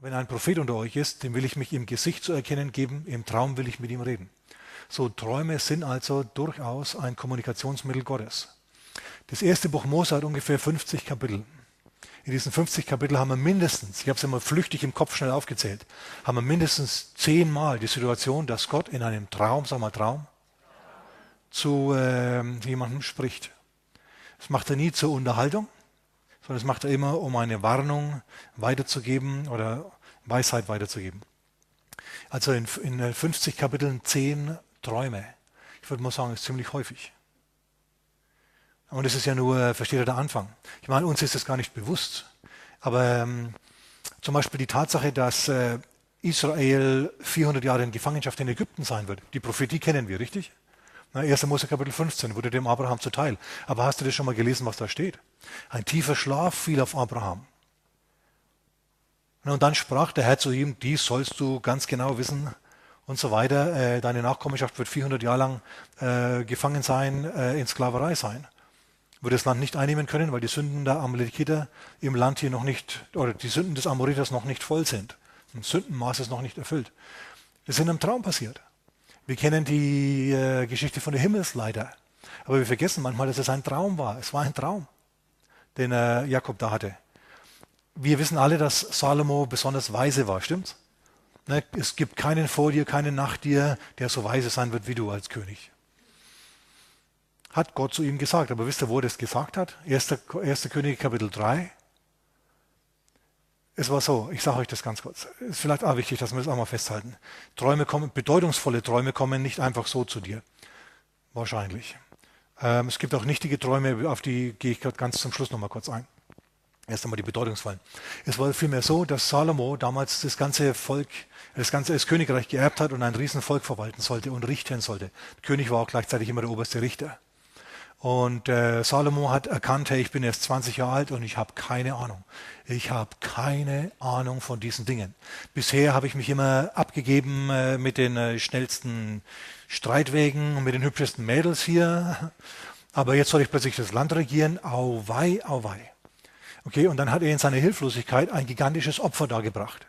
wenn ein Prophet unter euch ist, dem will ich mich im Gesicht zu erkennen geben, im Traum will ich mit ihm reden. So Träume sind also durchaus ein Kommunikationsmittel Gottes. Das erste Buch Mose hat ungefähr 50 Kapitel. In diesen 50 Kapiteln haben wir mindestens, ich habe es immer flüchtig im Kopf schnell aufgezählt, haben wir mindestens zehnmal die Situation, dass Gott in einem Traum, sag mal Traum, zu äh, jemandem spricht. Das macht er nie zur Unterhaltung, sondern das macht er immer, um eine Warnung weiterzugeben oder Weisheit weiterzugeben. Also in, in 50 Kapiteln zehn Träume. Ich würde mal sagen, ist ziemlich häufig. Und es ist ja nur, versteht ihr, der Anfang. Ich meine, uns ist das gar nicht bewusst. Aber ähm, zum Beispiel die Tatsache, dass äh, Israel 400 Jahre in Gefangenschaft in Ägypten sein wird. Die Prophetie kennen wir, richtig? Na, 1. Mose Kapitel 15 wurde dem Abraham zuteil. Aber hast du das schon mal gelesen, was da steht? Ein tiefer Schlaf fiel auf Abraham. Und dann sprach der Herr zu ihm, dies sollst du ganz genau wissen und so weiter. Äh, deine Nachkommenschaft wird 400 Jahre lang äh, gefangen sein, äh, in Sklaverei sein würde das Land nicht einnehmen können, weil die Sünden der Amalekiter im Land hier noch nicht, oder die Sünden des Amoriters noch nicht voll sind. Das Sündenmaß ist noch nicht erfüllt. Das ist in einem Traum passiert. Wir kennen die äh, Geschichte von der Himmelsleiter. Aber wir vergessen manchmal, dass es ein Traum war. Es war ein Traum, den äh, Jakob da hatte. Wir wissen alle, dass Salomo besonders weise war, stimmt's? Ne? Es gibt keinen vor dir, keinen nach dir, der so weise sein wird wie du als König hat Gott zu ihm gesagt. Aber wisst ihr, wo er das gesagt hat? 1. 1. König Kapitel 3. Es war so, ich sage euch das ganz kurz. Es ist vielleicht auch wichtig, dass wir das auch mal festhalten. Träume kommen, bedeutungsvolle Träume kommen nicht einfach so zu dir. Wahrscheinlich. Ähm, es gibt auch nichtige Träume, auf die gehe ich ganz zum Schluss nochmal kurz ein. Erst einmal die bedeutungsvollen. Es war vielmehr so, dass Salomo damals das ganze Volk, das ganze das Königreich geerbt hat und ein Riesenvolk verwalten sollte und richten sollte. Der König war auch gleichzeitig immer der oberste Richter. Und äh, Salomo hat erkannt, hey, ich bin erst 20 Jahre alt und ich habe keine Ahnung. Ich habe keine Ahnung von diesen Dingen. Bisher habe ich mich immer abgegeben äh, mit den äh, schnellsten Streitwegen und mit den hübschesten Mädels hier. Aber jetzt soll ich plötzlich das Land regieren. Auwei, auwei. Okay, und dann hat er in seiner Hilflosigkeit ein gigantisches Opfer dargebracht.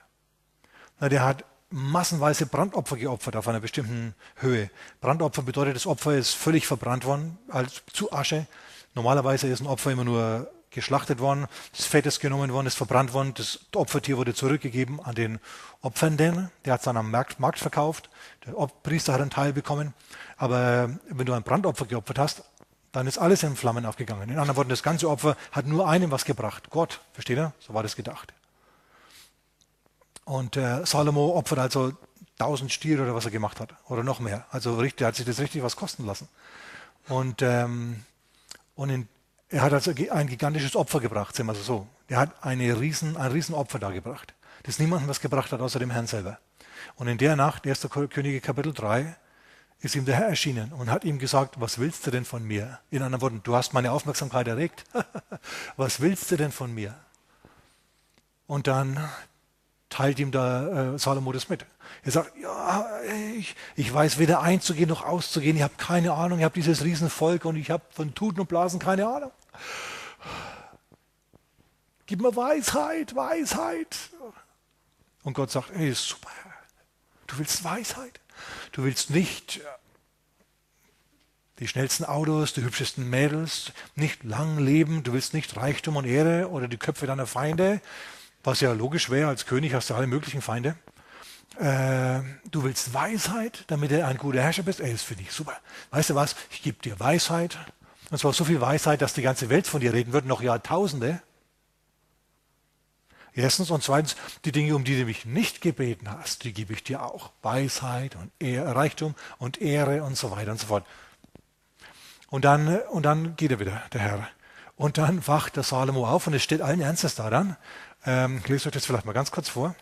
Na, der hat massenweise Brandopfer geopfert auf einer bestimmten Höhe. Brandopfer bedeutet, das Opfer ist völlig verbrannt worden, als zu Asche. Normalerweise ist ein Opfer immer nur geschlachtet worden, das Fett ist genommen worden, ist verbrannt worden, das Opfertier wurde zurückgegeben an den Opfernden, der hat es dann am Markt, Markt verkauft, der Priester hat einen Teil bekommen. Aber wenn du ein Brandopfer geopfert hast, dann ist alles in Flammen aufgegangen. In anderen Worten, das ganze Opfer hat nur einem was gebracht, Gott. Versteht ihr? So war das gedacht. Und äh, Salomo opfert also tausend Stiere oder was er gemacht hat. Oder noch mehr. Also richtig, hat sich das richtig was kosten lassen. Und, ähm, und in, er hat also ein gigantisches Opfer gebracht, sagen wir so. Er hat eine riesen, ein Riesenopfer dargebracht, das niemandem was gebracht hat, außer dem Herrn selber. Und in der Nacht, 1. Könige Kapitel 3, ist ihm der Herr erschienen und hat ihm gesagt, was willst du denn von mir? In anderen Worten, du hast meine Aufmerksamkeit erregt. was willst du denn von mir? Und dann teilt ihm da äh, Salomo das mit. Er sagt, ja, ich, ich weiß weder einzugehen noch auszugehen, ich habe keine Ahnung, ich habe dieses Riesenvolk und ich habe von Tuten und Blasen keine Ahnung. Gib mir Weisheit, Weisheit. Und Gott sagt, hey, super, du willst Weisheit. Du willst nicht äh, die schnellsten Autos, die hübschesten Mädels, nicht lang leben, du willst nicht Reichtum und Ehre oder die Köpfe deiner Feinde, was ja logisch wäre, als König hast du alle möglichen Feinde. Äh, du willst Weisheit, damit du ein guter Herrscher bist. Ey, das finde ich super. Weißt du was? Ich gebe dir Weisheit. Und zwar so viel Weisheit, dass die ganze Welt von dir reden wird, noch Jahrtausende. Erstens und zweitens, die Dinge, um die du mich nicht gebeten hast, die gebe ich dir auch. Weisheit und Ehr, Reichtum und Ehre und so weiter und so fort. Und dann, und dann geht er wieder, der Herr. Und dann wacht der Salomo auf und es steht allen Ernstes da dann. Ähm, ich lese euch das vielleicht mal ganz kurz vor.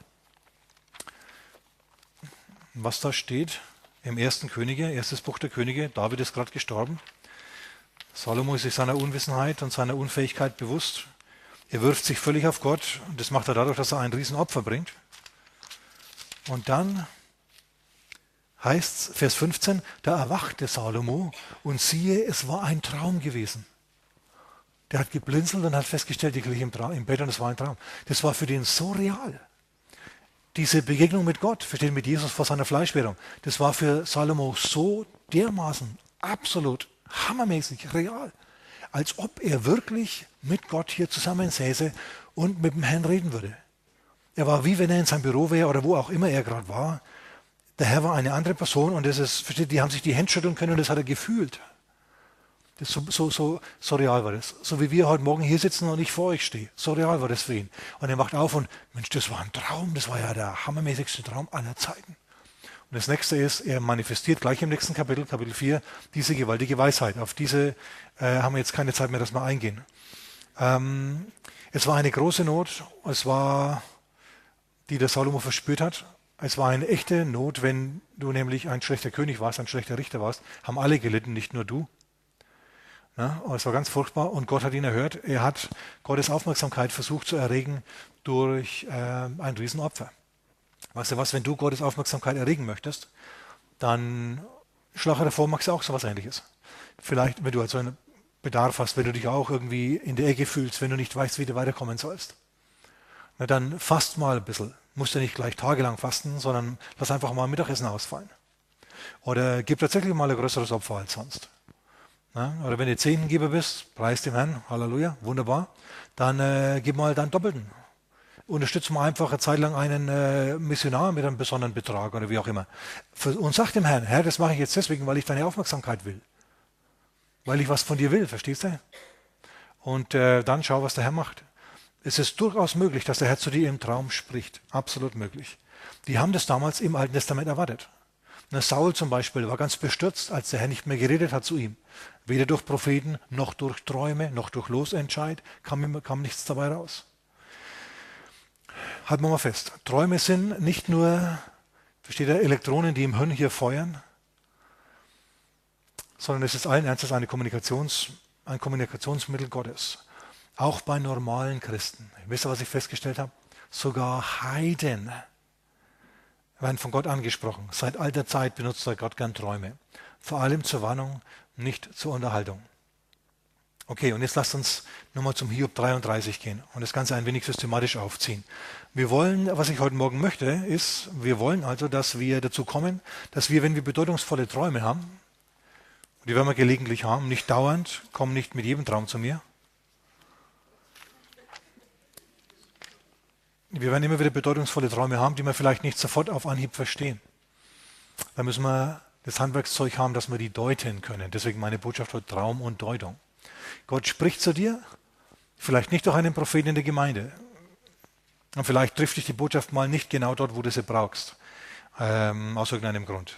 Was da steht im ersten Könige, erstes Buch der Könige, David ist gerade gestorben. Salomo ist sich seiner Unwissenheit und seiner Unfähigkeit bewusst. Er wirft sich völlig auf Gott und das macht er dadurch, dass er ein Riesenopfer bringt. Und dann heißt es, Vers 15, da erwachte Salomo und siehe, es war ein Traum gewesen. Der hat geblinzelt und hat festgestellt, ich liege im, im Bett und es war ein Traum. Das war für den so real. diese Begegnung mit Gott, verstehen mit Jesus vor seiner Fleischwerdung, das war für Salomo so dermaßen absolut hammermäßig real, als ob er wirklich mit Gott hier zusammensäße und mit dem Herrn reden würde. Er war wie wenn er in seinem Büro wäre oder wo auch immer er gerade war. Der Herr war eine andere Person und das ist, versteht, die haben sich die Hände schütteln können und das hat er gefühlt. Das so, so, so, so real war das. So wie wir heute Morgen hier sitzen und ich vor euch stehe. So real war das für ihn. Und er macht auf und, Mensch, das war ein Traum. Das war ja der hammermäßigste Traum aller Zeiten. Und das nächste ist, er manifestiert gleich im nächsten Kapitel, Kapitel 4, diese gewaltige Weisheit. Auf diese äh, haben wir jetzt keine Zeit mehr, dass wir eingehen. Ähm, es war eine große Not. Es war, die der Salomo verspürt hat. Es war eine echte Not, wenn du nämlich ein schlechter König warst, ein schlechter Richter warst, haben alle gelitten, nicht nur du. Ja, es war ganz furchtbar und Gott hat ihn erhört. Er hat Gottes Aufmerksamkeit versucht zu erregen durch äh, ein Riesenopfer. Weißt du was, wenn du Gottes Aufmerksamkeit erregen möchtest, dann schlage davor, machst du auch so was ähnliches. Vielleicht, wenn du also einen Bedarf hast, wenn du dich auch irgendwie in der Ecke fühlst, wenn du nicht weißt, wie du weiterkommen sollst. Na, dann fast mal ein bisschen. Musst du nicht gleich tagelang fasten, sondern lass einfach mal Mittagessen ausfallen. Oder gib tatsächlich mal ein größeres Opfer als sonst. Oder wenn du Zehntengeber bist, preis dem Herrn, Halleluja, wunderbar, dann äh, gib mal deinen Doppelten. Unterstütze mal einfach eine Zeit lang einen äh, Missionar mit einem besonderen Betrag oder wie auch immer. Und sag dem Herrn, Herr, das mache ich jetzt deswegen, weil ich deine Aufmerksamkeit will. Weil ich was von dir will, verstehst du? Und äh, dann schau, was der Herr macht. Es ist durchaus möglich, dass der Herr zu dir im Traum spricht. Absolut möglich. Die haben das damals im Alten Testament erwartet. Na, Saul zum Beispiel war ganz bestürzt, als der Herr nicht mehr geredet hat zu ihm. Weder durch Propheten, noch durch Träume, noch durch Losentscheid kam, kam nichts dabei raus. Halten wir mal fest. Träume sind nicht nur, versteht ihr, Elektronen, die im Hirn hier feuern, sondern es ist allen Ernstes eine Kommunikations, ein Kommunikationsmittel Gottes. Auch bei normalen Christen. Wisst ihr, was ich festgestellt habe? Sogar Heiden werden von Gott angesprochen. Seit alter Zeit benutzt Gott gern Träume. Vor allem zur Warnung, nicht zur Unterhaltung. Okay, und jetzt lasst uns nochmal zum Hiob 33 gehen und das Ganze ein wenig systematisch aufziehen. Wir wollen, was ich heute Morgen möchte, ist, wir wollen also, dass wir dazu kommen, dass wir, wenn wir bedeutungsvolle Träume haben, die werden wir gelegentlich haben, nicht dauernd, kommen nicht mit jedem Traum zu mir, Wir werden immer wieder bedeutungsvolle Träume haben, die wir vielleicht nicht sofort auf Anhieb verstehen. Da müssen wir das Handwerkszeug haben, dass wir die deuten können. Deswegen meine Botschaft heute Traum und Deutung. Gott spricht zu dir, vielleicht nicht durch einen Propheten in der Gemeinde. Und vielleicht trifft dich die Botschaft mal nicht genau dort, wo du sie brauchst, ähm, aus irgendeinem Grund.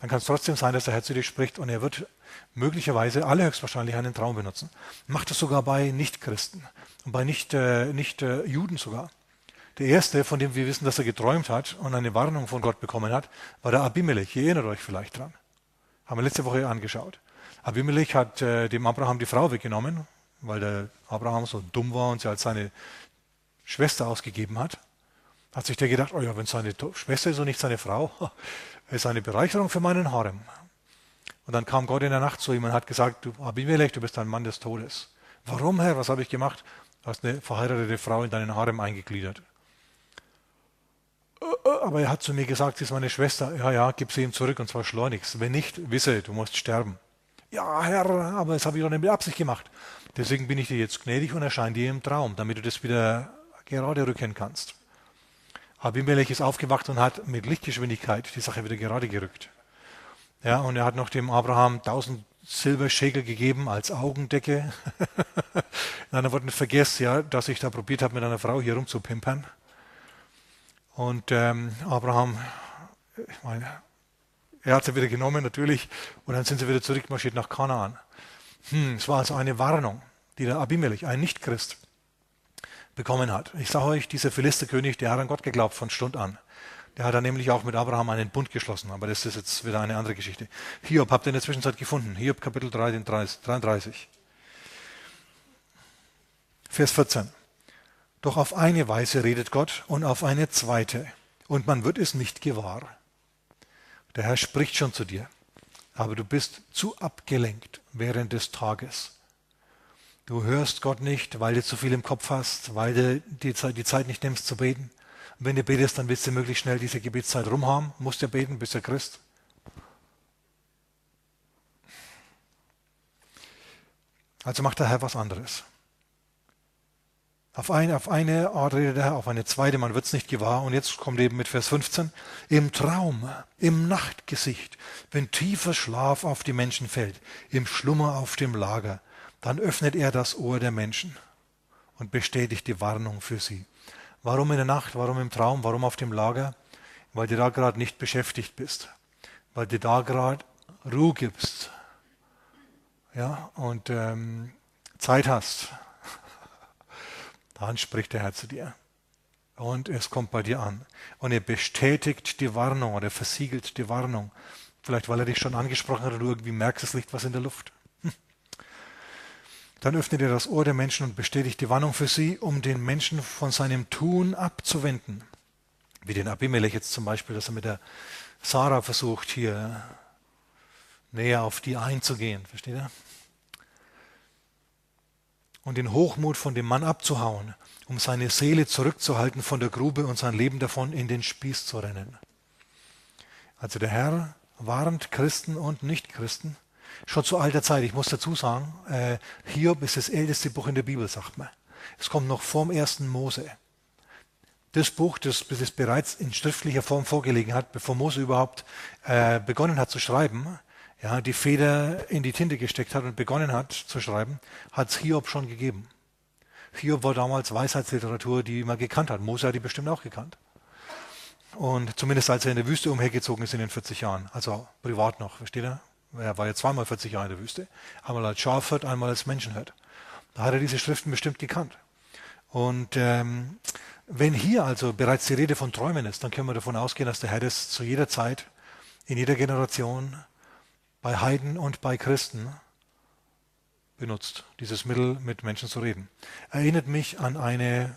Dann kann es trotzdem sein, dass der Herr zu dir spricht und er wird möglicherweise allerhöchstwahrscheinlich einen Traum benutzen. Macht das sogar bei Nichtchristen und bei Nicht-Juden nicht, äh, Juden sogar. Der erste, von dem wir wissen, dass er geträumt hat und eine Warnung von Gott bekommen hat, war der Abimelech. Ihr erinnert euch vielleicht dran. Haben wir letzte Woche angeschaut. Abimelech hat äh, dem Abraham die Frau weggenommen, weil der Abraham so dumm war und sie als seine Schwester ausgegeben hat. Hat sich der gedacht, oh ja, wenn seine Schwester ist und nicht seine Frau, ist eine Bereicherung für meinen Harem. Und dann kam Gott in der Nacht zu ihm und hat gesagt, du Abimelech, du bist ein Mann des Todes. Warum, Herr? Was habe ich gemacht? Du hast eine verheiratete Frau in deinen Harem eingegliedert. Äh, äh, aber er hat zu mir gesagt, sie ist meine Schwester. Ja, ja, gib sie ihm zurück und zwar schleunigst. Wenn nicht, wisse, du musst sterben. Ja, Herr, aber das habe ich doch nicht mit Absicht gemacht. Deswegen bin ich dir jetzt gnädig und erscheine dir im Traum, damit du das wieder gerade rücken kannst. Abimelech ist aufgewacht und hat mit Lichtgeschwindigkeit die Sache wieder gerade gerückt. Ja, und er hat noch dem Abraham tausend Silberschäkel gegeben als Augendecke. In anderen Worten, vergesst ja, dass ich da probiert habe, mit einer Frau hier rumzupimpern. Und ähm, Abraham, ich meine, er hat sie wieder genommen natürlich und dann sind sie wieder zurückmarschiert nach Kanaan. Hm, es war also eine Warnung, die der Abimelech, ein Nichtchrist, bekommen hat. Ich sage euch, dieser Philisterkönig, der hat an Gott geglaubt von Stund an. Der hat dann nämlich auch mit Abraham einen Bund geschlossen, aber das ist jetzt wieder eine andere Geschichte. Hiob habt ihr in der Zwischenzeit gefunden. Hiob Kapitel 3, 33. Vers 14. Doch auf eine Weise redet Gott und auf eine zweite, und man wird es nicht gewahr. Der Herr spricht schon zu dir, aber du bist zu abgelenkt während des Tages. Du hörst Gott nicht, weil du zu viel im Kopf hast, weil du die Zeit, die Zeit nicht nimmst zu beten Und wenn du betest, dann willst du möglichst schnell diese Gebetszeit rumhaben, musst ja beten, bist ja Christ. Also macht der Herr was anderes. Auf eine, auf eine Art redet er, auf eine zweite, man wird es nicht gewahr. Und jetzt kommt eben mit Vers 15. Im Traum, im Nachtgesicht, wenn tiefer Schlaf auf die Menschen fällt, im Schlummer auf dem Lager, dann öffnet er das Ohr der Menschen und bestätigt die Warnung für sie. Warum in der Nacht, warum im Traum, warum auf dem Lager? Weil du da gerade nicht beschäftigt bist, weil du da gerade Ruhe gibst ja, und ähm, Zeit hast dann spricht der Herr zu dir. Und es kommt bei dir an. Und er bestätigt die Warnung oder versiegelt die Warnung. Vielleicht, weil er dich schon angesprochen hat und du irgendwie merkst, es liegt was in der Luft. Dann öffnet er das Ohr der Menschen und bestätigt die Warnung für sie, um den Menschen von seinem Tun abzuwenden. Wie den Abimelech jetzt zum Beispiel, dass er mit der Sarah versucht, hier näher auf die einzugehen. Versteht ihr? und den Hochmut von dem Mann abzuhauen, um seine Seele zurückzuhalten von der Grube und sein Leben davon in den Spieß zu rennen. Also der Herr warnt Christen und Nichtchristen schon zu alter Zeit. Ich muss dazu sagen, äh, Hiob ist das älteste Buch in der Bibel, sagt man. Es kommt noch vorm ersten Mose. Das Buch, das, das bereits in schriftlicher Form vorgelegen hat, bevor Mose überhaupt äh, begonnen hat zu schreiben, ja, die Feder in die Tinte gesteckt hat und begonnen hat zu schreiben, hat es Hiob schon gegeben. Hiob war damals Weisheitsliteratur, die man gekannt hat. Mose hat die bestimmt auch gekannt. Und zumindest als er in der Wüste umhergezogen ist in den 40 Jahren, also privat noch, versteht ihr? Er war ja zweimal 40 Jahre in der Wüste. Einmal als Schafhirt, einmal als Menschenhirt. Da hat er diese Schriften bestimmt gekannt. Und ähm, wenn hier also bereits die Rede von Träumen ist, dann können wir davon ausgehen, dass der Herr das zu jeder Zeit, in jeder Generation bei Heiden und bei Christen benutzt, dieses Mittel mit Menschen zu reden. Erinnert mich an eine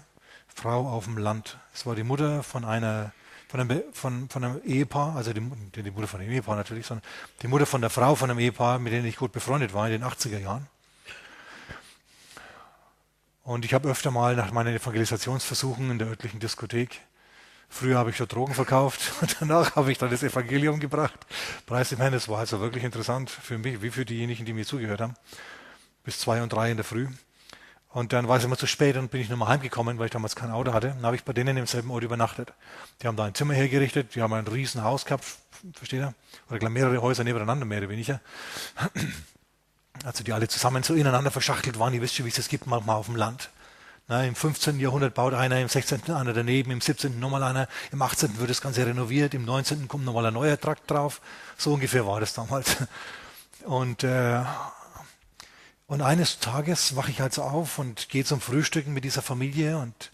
Frau auf dem Land. Es war die Mutter von einer von einem, von, von einem Ehepaar, also die, die Mutter von dem Ehepaar natürlich, sondern die Mutter von der Frau von einem Ehepaar, mit dem ich gut befreundet war in den 80er Jahren. Und ich habe öfter mal nach meinen Evangelisationsversuchen in der örtlichen Diskothek Früher habe ich schon Drogen verkauft und danach habe ich dann das Evangelium gebracht. Preis dem Herrn, das war also wirklich interessant für mich, wie für diejenigen, die mir zugehört haben. Bis zwei und drei in der Früh. Und dann war es immer zu spät und bin ich nochmal heimgekommen, weil ich damals kein Auto hatte. Dann habe ich bei denen im selben Ort übernachtet. Die haben da ein Zimmer hergerichtet, die haben ein riesen Haus gehabt, versteht ihr? Oder mehrere Häuser nebeneinander, mehr oder weniger. Also die alle zusammen so ineinander verschachtelt waren. Ihr wisst schon, wie es das gibt manchmal auf dem Land. Na, Im 15. Jahrhundert baut einer, im 16. einer daneben, im 17. nochmal einer, im 18. wird das Ganze renoviert, im 19. kommt nochmal ein neuer Trakt drauf. So ungefähr war das damals. Und, äh, und eines Tages wache ich also auf und gehe zum Frühstücken mit dieser Familie und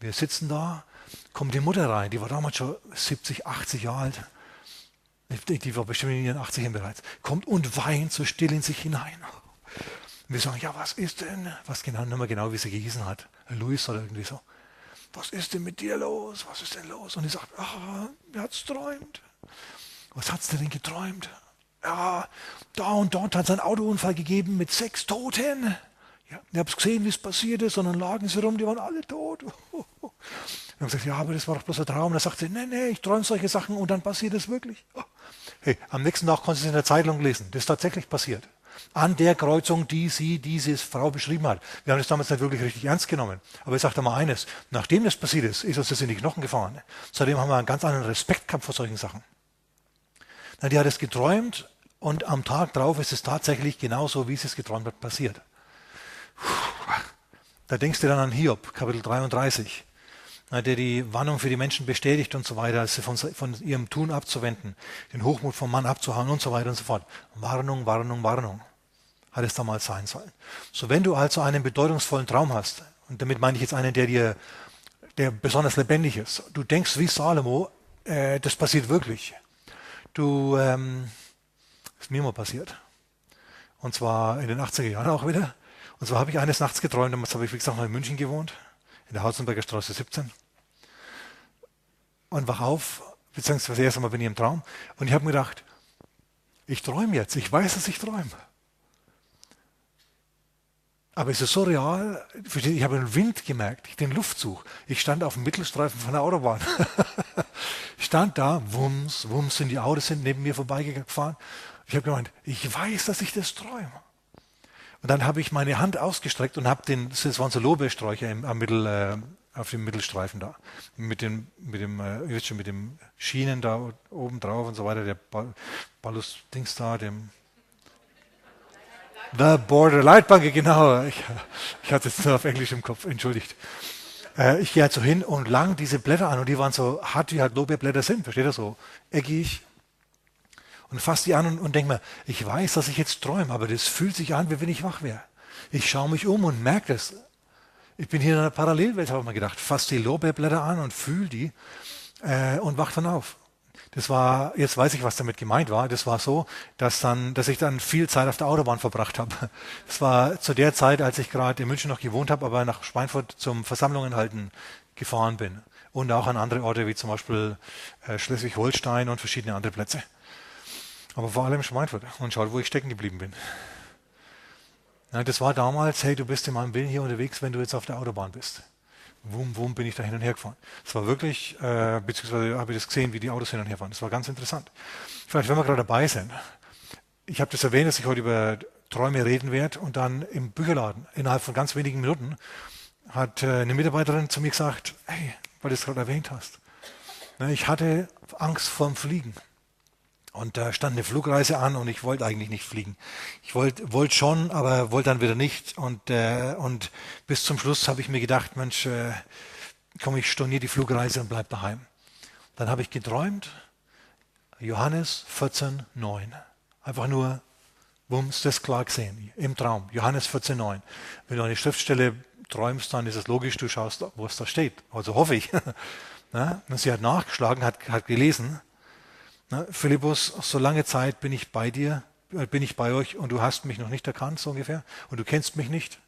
wir sitzen da, kommt die Mutter rein, die war damals schon 70, 80 Jahre alt. Die war bestimmt in ihren 80ern bereits. Kommt und weint so still in sich hinein. Und wir sagen, ja, was ist denn? Was genau, nicht mehr genau, wie sie gehießen hat. Luis oder irgendwie so. Was ist denn mit dir los? Was ist denn los? Und ich sagt, ah, er hat's träumt. Was hat's denn geträumt? Ja, da und dort hat es einen Autounfall gegeben mit sechs Toten. Ja, ich habe gesehen, wie es passiert ist, und dann lagen sie rum, die waren alle tot. Wir haben gesagt, ja, aber das war doch bloß ein Traum. Und dann sagt sie, nee, nee, ich träume solche Sachen und dann passiert es wirklich. Hey, am nächsten Tag konnte sie es in der Zeitung lesen. Das ist tatsächlich passiert an der Kreuzung, die sie, diese Frau beschrieben hat. Wir haben das damals nicht wirklich richtig ernst genommen. Aber ich sage mal eines, nachdem das passiert ist, ist uns das in die Knochen gefahren. Seitdem haben wir einen ganz anderen Respekt gehabt vor solchen Sachen. Na, die hat es geträumt und am Tag drauf ist es tatsächlich genauso, wie sie es geträumt hat, passiert. Da denkst du dann an Hiob, Kapitel 33 der die Warnung für die Menschen bestätigt und so weiter, sie von, von ihrem Tun abzuwenden, den Hochmut vom Mann abzuhauen und so weiter und so fort. Warnung, Warnung, Warnung hat es damals sein sollen. So, wenn du also einen bedeutungsvollen Traum hast, und damit meine ich jetzt einen, der dir, der besonders lebendig ist, du denkst wie Salomo, äh, das passiert wirklich. Du, ähm, ist mir mal passiert. Und zwar in den 80er Jahren auch wieder. Und zwar habe ich eines Nachts geträumt, damals habe ich, wie gesagt, noch in München gewohnt, in der Hausenberger Straße 17. Und wach auf, beziehungsweise erst einmal bin ich im Traum. Und ich habe mir gedacht, ich träume jetzt, ich weiß, dass ich träume. Aber es ist so real, ich habe den Wind gemerkt, den Luftzug. Ich stand auf dem Mittelstreifen von der Autobahn. stand da, wumms, wumms, sind die Autos sind neben mir vorbeigefahren. Ich habe gemeint, ich weiß, dass ich das träume. Und dann habe ich meine Hand ausgestreckt und habe den, das waren so Lobesträucher im, am Mittel, äh, auf dem Mittelstreifen da, mit dem, mit dem, äh, schon, mit dem Schienen da oben drauf und so weiter, der Ballus-Dings da, dem The Border Leitbank, genau. Ich, ich hatte es nur auf Englisch im Kopf, entschuldigt. Äh, ich gehe halt so hin und lang diese Blätter an und die waren so hart, wie halt Lobeblätter sind, versteht ihr so? Eckig, und fasse die an und, und denke mir, ich weiß, dass ich jetzt träume, aber das fühlt sich an, wie wenn ich wach wäre. Ich schaue mich um und merke das. Ich bin hier in einer Parallelwelt, habe ich mir gedacht. Fass die Lorbeerblätter an und fühle die äh, und wach dann auf. Das war, jetzt weiß ich, was damit gemeint war. Das war so, dass dann, dass ich dann viel Zeit auf der Autobahn verbracht habe. Das war zu der Zeit, als ich gerade in München noch gewohnt habe, aber nach Schweinfurt zum Versammlungen halten gefahren bin. Und auch an andere Orte wie zum Beispiel äh, Schleswig-Holstein und verschiedene andere Plätze. Aber vor allem Schweinfurt. Und schaut, wo ich stecken geblieben bin. Ja, das war damals, hey, du bist in meinem Willen hier unterwegs, wenn du jetzt auf der Autobahn bist. Wum, wum bin ich da hin und her gefahren. Das war wirklich, äh, beziehungsweise habe ich das gesehen, wie die Autos hin und her fahren. Das war ganz interessant. Vielleicht, wenn wir gerade dabei sind. Ich habe das erwähnt, dass ich heute über Träume reden werde und dann im Bücherladen, innerhalb von ganz wenigen Minuten, hat äh, eine Mitarbeiterin zu mir gesagt, hey, weil du es gerade erwähnt hast. Ich hatte Angst vorm Fliegen. Und da stand eine Flugreise an und ich wollte eigentlich nicht fliegen. Ich wollte wollt schon, aber wollte dann wieder nicht. Und, äh, und bis zum Schluss habe ich mir gedacht, Mensch, äh, komm, ich storniere die Flugreise und bleib daheim. Dann habe ich geträumt, Johannes 14, 9. Einfach nur, bums, das klar gesehen, im Traum. Johannes 14, 9. Wenn du eine Schriftstelle träumst, dann ist es logisch, du schaust, wo es da steht. Also hoffe ich. Und sie hat nachgeschlagen, hat, hat gelesen Ne? Philippus, so lange Zeit bin ich bei dir, äh, bin ich bei euch und du hast mich noch nicht erkannt, so ungefähr, und du kennst mich nicht.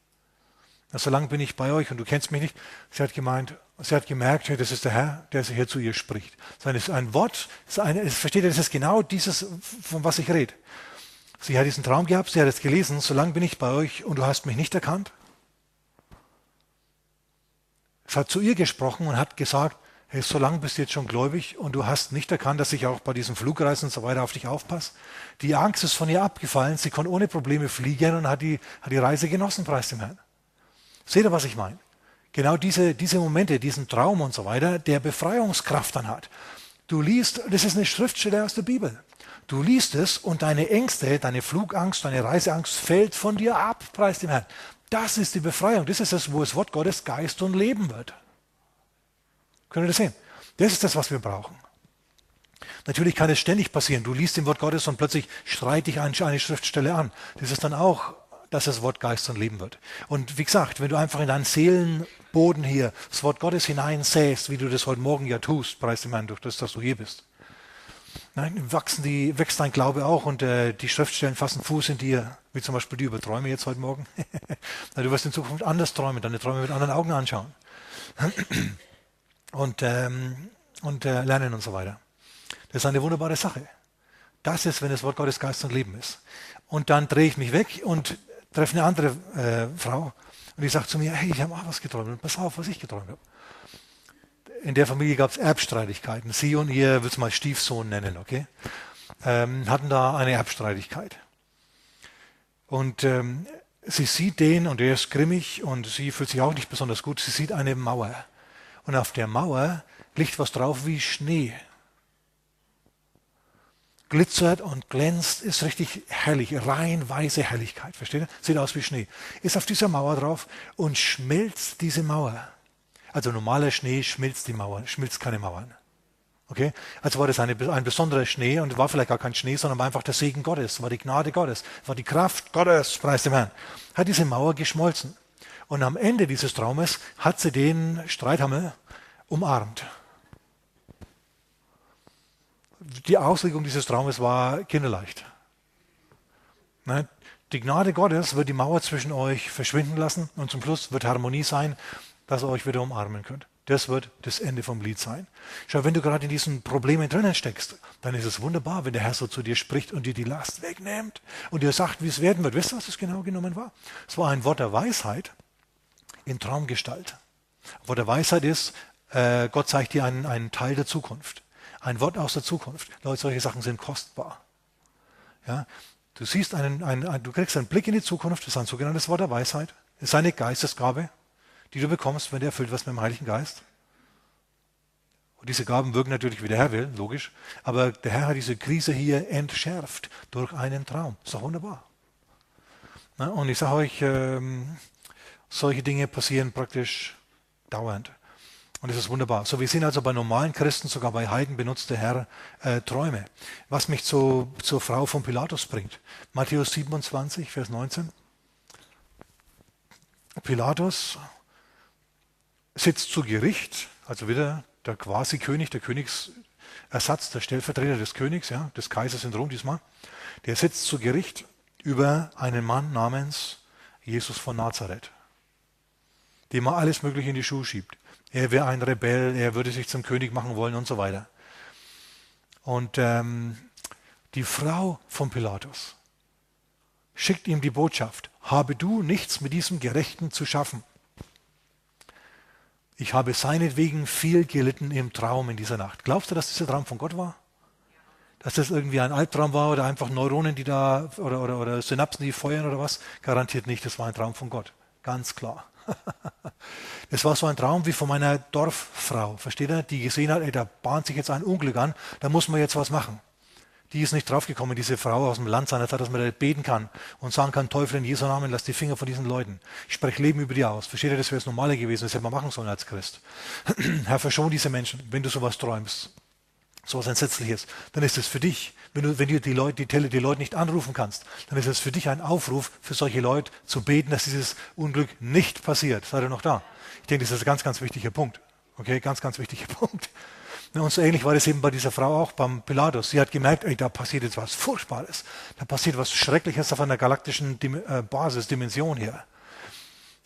So lange bin ich bei euch und du kennst mich nicht. Sie hat gemeint, sie hat gemerkt, das ist der Herr, der hier zu ihr spricht. Das ist ein Wort, ist eine, versteht ihr, das ist genau dieses, von was ich rede. Sie hat diesen Traum gehabt, sie hat es gelesen, so lange bin ich bei euch und du hast mich nicht erkannt. Es hat zu ihr gesprochen und hat gesagt, hey, so lange bist du jetzt schon gläubig und du hast nicht erkannt, dass ich auch bei diesen Flugreisen und so weiter auf dich aufpasse. Die Angst ist von ihr abgefallen, sie konnte ohne Probleme fliegen und hat die, hat die Reise genossen, preis dem Herrn. Seht ihr, was ich meine? Genau diese, diese Momente, diesen Traum und so weiter, der Befreiungskraft dann hat. Du liest, das ist eine Schriftstelle aus der Bibel. Du liest es und deine Ängste, deine Flugangst, deine Reiseangst fällt von dir ab, preis dem Herrn. Das ist die Befreiung. Das ist es, wo das Wort Gottes Geist und Leben wird. Könnt ihr das sehen? Das ist das, was wir brauchen. Natürlich kann es ständig passieren. Du liest im Wort Gottes und plötzlich streit dich eine Schriftstelle an. Das ist dann auch, dass das Wort Geist und Leben wird. Und wie gesagt, wenn du einfach in deinen Seelenboden hier das Wort Gottes hineinsäst, wie du das heute Morgen ja tust, preis dem Herrn durch das, dass du hier bist, Nein, wachsen die, wächst dein Glaube auch und äh, die Schriftstellen fassen Fuß in dir, wie zum Beispiel die über Träume jetzt heute Morgen. du wirst in Zukunft anders träumen, deine Träume mit anderen Augen anschauen und, ähm, und äh, lernen und so weiter. Das ist eine wunderbare Sache. Das ist, wenn das Wort Gottes Geist und Leben ist. Und dann drehe ich mich weg und treffe eine andere äh, Frau und die sagt zu mir, hey, ich habe auch was geträumt. Und pass auf, was ich geträumt habe. In der Familie gab es Erbstreitigkeiten. Sie und ihr, will es mal Stiefsohn nennen, okay, ähm, hatten da eine Erbstreitigkeit. Und ähm, sie sieht den und er ist grimmig und sie fühlt sich auch nicht besonders gut. Sie sieht eine Mauer und auf der Mauer liegt was drauf wie Schnee. Glitzert und glänzt, ist richtig herrlich, rein weiße Herrlichkeit, versteht ihr? Sieht aus wie Schnee. Ist auf dieser Mauer drauf und schmilzt diese Mauer. Also normaler Schnee schmilzt die Mauer, schmilzt keine Mauern. Okay? Also war das eine, ein besonderer Schnee und war vielleicht gar kein Schnee, sondern war einfach der Segen Gottes, war die Gnade Gottes, war die Kraft Gottes, preis dem Herrn. Hat diese Mauer geschmolzen. Und am Ende dieses Traumes hat sie den Streithammer umarmt. Die Auslegung dieses Traumes war kinderleicht. Die Gnade Gottes wird die Mauer zwischen euch verschwinden lassen und zum Schluss wird Harmonie sein, dass ihr euch wieder umarmen könnt. Das wird das Ende vom Lied sein. Schau, wenn du gerade in diesen Problemen drinnen steckst, dann ist es wunderbar, wenn der Herr so zu dir spricht und dir die Last wegnimmt und dir sagt, wie es werden wird. Wisst ihr, was es genau genommen war? Es war ein Wort der Weisheit in Traumgestalt. Wort der Weisheit ist, äh, Gott zeigt dir einen, einen Teil der Zukunft. Ein Wort aus der Zukunft. Leute, solche Sachen sind kostbar. Ja, du siehst einen, einen, du kriegst einen Blick in die Zukunft, das ist ein sogenanntes Wort der Weisheit. Das ist eine Geistesgabe die du bekommst, wenn du erfüllt wirst mit dem Heiligen Geist. Und diese Gaben wirken natürlich, wie der Herr will, logisch. Aber der Herr hat diese Krise hier entschärft durch einen Traum. Ist doch wunderbar. Na, und ich sage euch, ähm, solche Dinge passieren praktisch dauernd. Und das ist wunderbar. So, wir sehen also bei normalen Christen, sogar bei Heiden benutzt der Herr äh, Träume. Was mich zu, zur Frau von Pilatus bringt. Matthäus 27, Vers 19. Pilatus sitzt zu Gericht, also wieder der Quasi-König, der Königsersatz, der Stellvertreter des Königs, ja, des Kaisers in Rom diesmal, der sitzt zu Gericht über einen Mann namens Jesus von Nazareth, dem er alles Mögliche in die Schuhe schiebt. Er wäre ein Rebell, er würde sich zum König machen wollen und so weiter. Und ähm, die Frau von Pilatus schickt ihm die Botschaft, habe du nichts mit diesem Gerechten zu schaffen. Ich habe seinetwegen viel gelitten im Traum in dieser Nacht. Glaubst du, dass dieser Traum von Gott war? Dass das irgendwie ein Albtraum war oder einfach Neuronen, die da oder, oder, oder Synapsen, die feuern oder was? Garantiert nicht, das war ein Traum von Gott. Ganz klar. Es war so ein Traum wie von meiner Dorffrau, versteht ihr? Die gesehen hat, ey, da bahnt sich jetzt ein Unglück an, da muss man jetzt was machen die ist nicht draufgekommen, diese Frau aus dem Land seiner Zeit, dass man da beten kann und sagen kann, Teufel in Jesu Namen, lass die Finger von diesen Leuten. Ich spreche Leben über die aus. Versteht ihr, das wäre das Normale gewesen, das hätte man machen sollen als Christ. Herr, verschon diese Menschen, wenn du sowas träumst, sowas Entsetzliches, dann ist es für dich, wenn du, wenn du die Leute, die Tele, die Leute nicht anrufen kannst, dann ist es für dich ein Aufruf, für solche Leute zu beten, dass dieses Unglück nicht passiert. Seid ihr noch da? Ich denke, das ist ein ganz, ganz wichtiger Punkt. Okay, ganz, ganz wichtiger Punkt. Und so ähnlich war das eben bei dieser Frau auch, beim Pilatus. Sie hat gemerkt, ey, da passiert jetzt was Furchtbares. Da passiert was Schreckliches auf einer galaktischen äh, Basis, Dimension hier.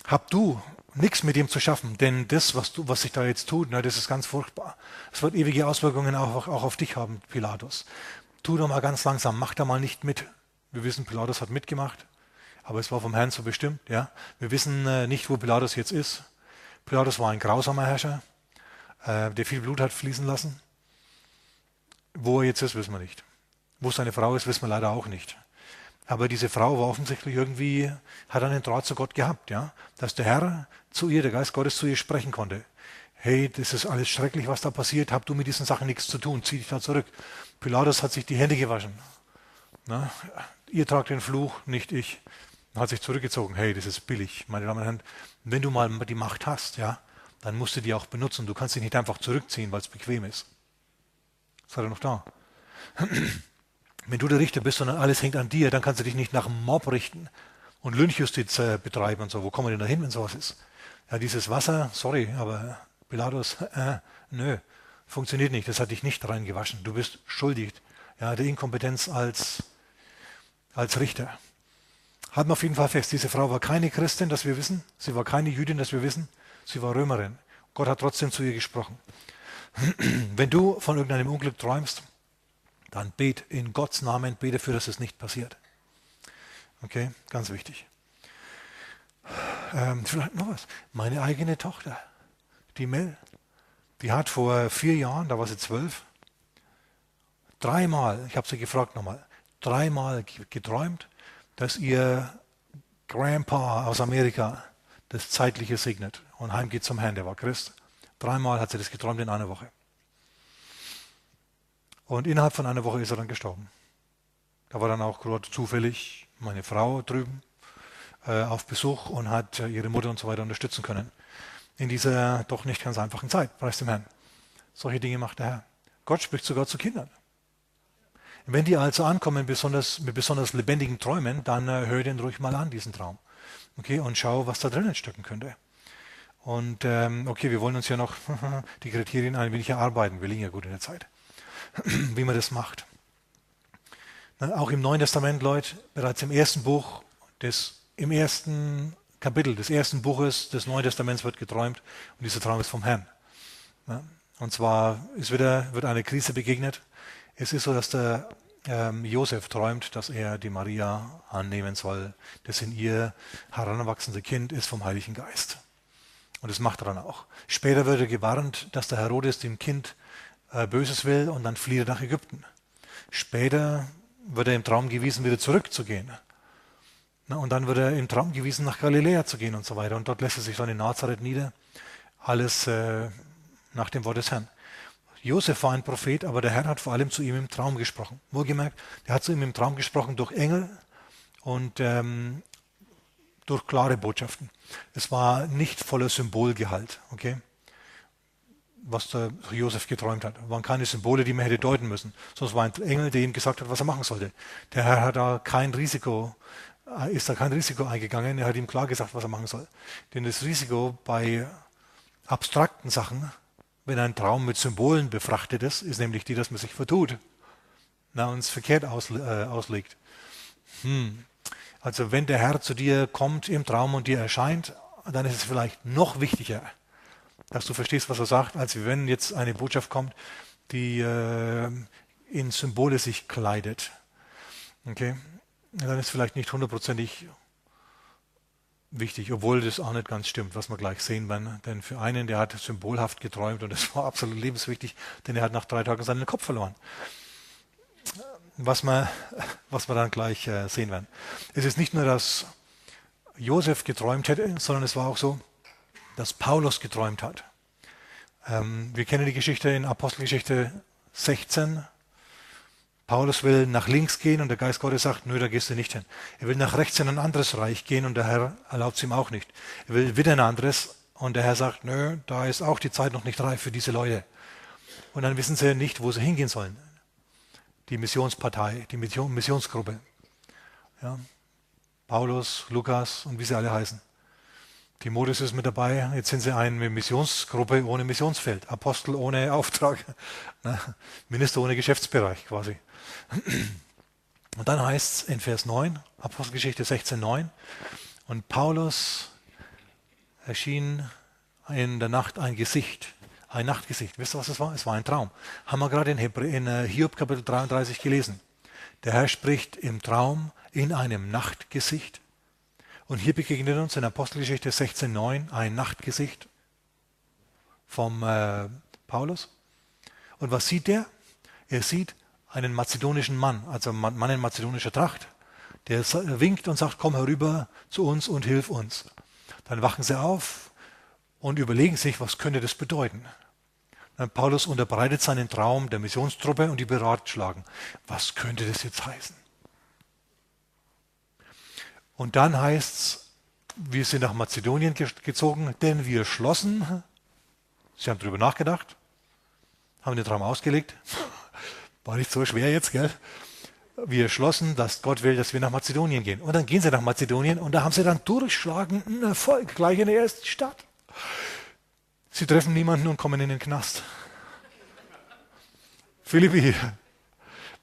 Hab du nichts mit ihm zu schaffen, denn das, was, du, was sich da jetzt tut, ne, das ist ganz furchtbar. Es wird ewige Auswirkungen auch, auch auf dich haben, Pilatus. Tu doch mal ganz langsam, mach da mal nicht mit. Wir wissen, Pilatus hat mitgemacht, aber es war vom Herrn so bestimmt. Ja? Wir wissen äh, nicht, wo Pilatus jetzt ist. Pilatus war ein grausamer Herrscher äh, der viel Blut hat fließen lassen. Wo er jetzt ist, wissen wir nicht. Wo seine Frau ist, wissen wir leider auch nicht. Aber diese Frau war offensichtlich irgendwie, hat einen Draht zu Gott gehabt, ja, dass der Herr zu ihr, der Geist Gottes zu ihr sprechen konnte. Hey, das ist alles schrecklich, was da passiert, hab du mit diesen Sachen nichts zu tun, zieh dich da zurück. Pilatus hat sich die Hände gewaschen. Na, ihr tragt den Fluch, nicht ich. Hat sich zurückgezogen. Hey, das ist billig, meine Damen und Herren. Wenn du mal die Macht hast, ja, dann musst du die auch benutzen. Du kannst dich nicht einfach zurückziehen, weil es bequem ist. Seid ihr noch da? Wenn du der Richter bist, sondern alles hängt an dir, dann kannst du dich nicht nach dem Mob richten und Lynchjustiz äh, betreiben und so. Wo kommen wir denn da hin, wenn sowas ist? Ja, dieses Wasser, sorry, aber Pilatus, äh, nö, funktioniert nicht. Das hat dich nicht reingewaschen. Du bist schuldig. Ja, der Inkompetenz als, als Richter. Halten wir auf jeden Fall fest, diese Frau war keine Christin, dass wir wissen. Sie war keine Jüdin, dass wir wissen. Sie war Römerin. Gott hat trotzdem zu ihr gesprochen. Wenn du von irgendeinem Unglück träumst, dann bet in Gottes Namen, bete dafür, dass es nicht passiert. Okay, ganz wichtig. Ähm, vielleicht noch was. Meine eigene Tochter, die Mel, die hat vor vier Jahren, da war sie zwölf, dreimal, ich habe sie gefragt nochmal, dreimal geträumt, dass ihr Grandpa aus Amerika das Zeitliche segnet und heimgeht zum Herrn. Der war Christ. Dreimal hat sie das geträumt in einer Woche. Und innerhalb von einer Woche ist er dann gestorben. Da war dann auch gerade zufällig meine Frau drüben äh, auf Besuch und hat äh, ihre Mutter und so weiter unterstützen können. In dieser doch nicht ganz einfachen Zeit, preis dem Herrn. Solche Dinge macht der Herr. Gott spricht sogar zu Kindern. Wenn die also ankommen besonders, mit besonders lebendigen Träumen, dann äh, hör den ruhig mal an, diesen Traum. Okay, und schau, was da drinnen stecken könnte. Und ähm, okay, wir wollen uns ja noch die Kriterien ein wenig erarbeiten. Wir liegen ja gut in der Zeit. Wie man das macht. Na, auch im Neuen Testament, Leute, bereits im ersten Buch, des, im ersten Kapitel des ersten Buches des Neuen Testaments wird geträumt und dieser Traum ist vom Herrn. Und zwar ist wieder, wird eine Krise begegnet. Es ist so, dass der ähm, Josef träumt, dass er die Maria annehmen soll. Das in ihr heranwachsende Kind ist vom Heiligen Geist. Und das macht er dann auch. Später wird er gewarnt, dass der Herodes dem Kind äh, Böses will und dann flieht er nach Ägypten. Später wird er im Traum gewiesen, wieder zurückzugehen. Und dann wird er im Traum gewiesen, nach Galiläa zu gehen und so weiter. Und dort lässt er sich dann in Nazareth nieder. Alles äh, nach dem Wort des Herrn. Josef war ein Prophet, aber der Herr hat vor allem zu ihm im Traum gesprochen. Wohlgemerkt, er hat zu ihm im Traum gesprochen durch Engel und ähm, durch klare Botschaften. Es war nicht voller Symbolgehalt, okay? Was der Josef geträumt hat. Es waren keine Symbole, die man hätte deuten müssen. Es war ein Engel, der ihm gesagt hat, was er machen sollte. Der Herr hat da kein Risiko, äh, ist da kein Risiko eingegangen. Er hat ihm klar gesagt, was er machen soll. Denn das Risiko bei abstrakten Sachen wenn ein Traum mit Symbolen befrachtet ist, ist nämlich die, dass man sich vertut na, und es verkehrt aus, äh, auslegt. Hm. Also wenn der Herr zu dir kommt im Traum und dir erscheint, dann ist es vielleicht noch wichtiger, dass du verstehst, was er sagt, als wenn jetzt eine Botschaft kommt, die äh, in Symbole sich kleidet. Okay? Dann ist vielleicht nicht hundertprozentig wichtig, obwohl das auch nicht ganz stimmt, was wir gleich sehen werden. Denn für einen, der hat symbolhaft geträumt und das war absolut lebenswichtig, denn er hat nach drei Tagen seinen Kopf verloren. Was wir, was wir dann gleich äh, sehen werden. Es ist nicht nur, dass Josef geträumt hätte, sondern es war auch so, dass Paulus geträumt hat. Ähm, wir kennen die Geschichte in Apostelgeschichte 16, Paulus will nach links gehen und der Geist Gottes sagt, nö, da gehst du nicht hin. Er will nach rechts in ein anderes Reich gehen und der Herr erlaubt es ihm auch nicht. Er will wieder ein anderes und der Herr sagt, nö, da ist auch die Zeit noch nicht reif für diese Leute. Und dann wissen sie nicht, wo sie hingehen sollen. Die Missionspartei, die Mission, Missionsgruppe. Ja. Paulus, Lukas und wie sie alle heißen. Timotheus ist mit dabei. Jetzt sind sie eine Missionsgruppe ohne Missionsfeld. Apostel ohne Auftrag. Minister ohne Geschäftsbereich quasi. Und dann heißt es in Vers 9, Apostelgeschichte 16, 9, und Paulus erschien in der Nacht ein Gesicht, ein Nachtgesicht. Wisst ihr, was das war? Es war ein Traum. Haben wir gerade in, Hebr in äh, Hiob Kapitel 33 gelesen. Der Herr spricht im Traum in einem Nachtgesicht. Und hier begegnet uns in Apostelgeschichte 16,9 ein Nachtgesicht vom äh, Paulus. Und was sieht der? Er sieht einen mazedonischen Mann, also einen Mann in mazedonischer Tracht, der winkt und sagt, komm herüber zu uns und hilf uns. Dann wachen sie auf und überlegen sich, was könnte das bedeuten. Dann Paulus unterbreitet seinen Traum der Missionstruppe und die beratschlagen, was könnte das jetzt heißen? Und dann heißt es, wir sind nach Mazedonien gezogen, denn wir schlossen, sie haben darüber nachgedacht, haben den Traum ausgelegt, war nicht so schwer jetzt, gell? Wir schlossen, dass Gott will, dass wir nach Mazedonien gehen. Und dann gehen sie nach Mazedonien und da haben sie dann durchschlagenden Erfolg, gleich in der ersten Stadt. Sie treffen niemanden und kommen in den Knast. Philippi.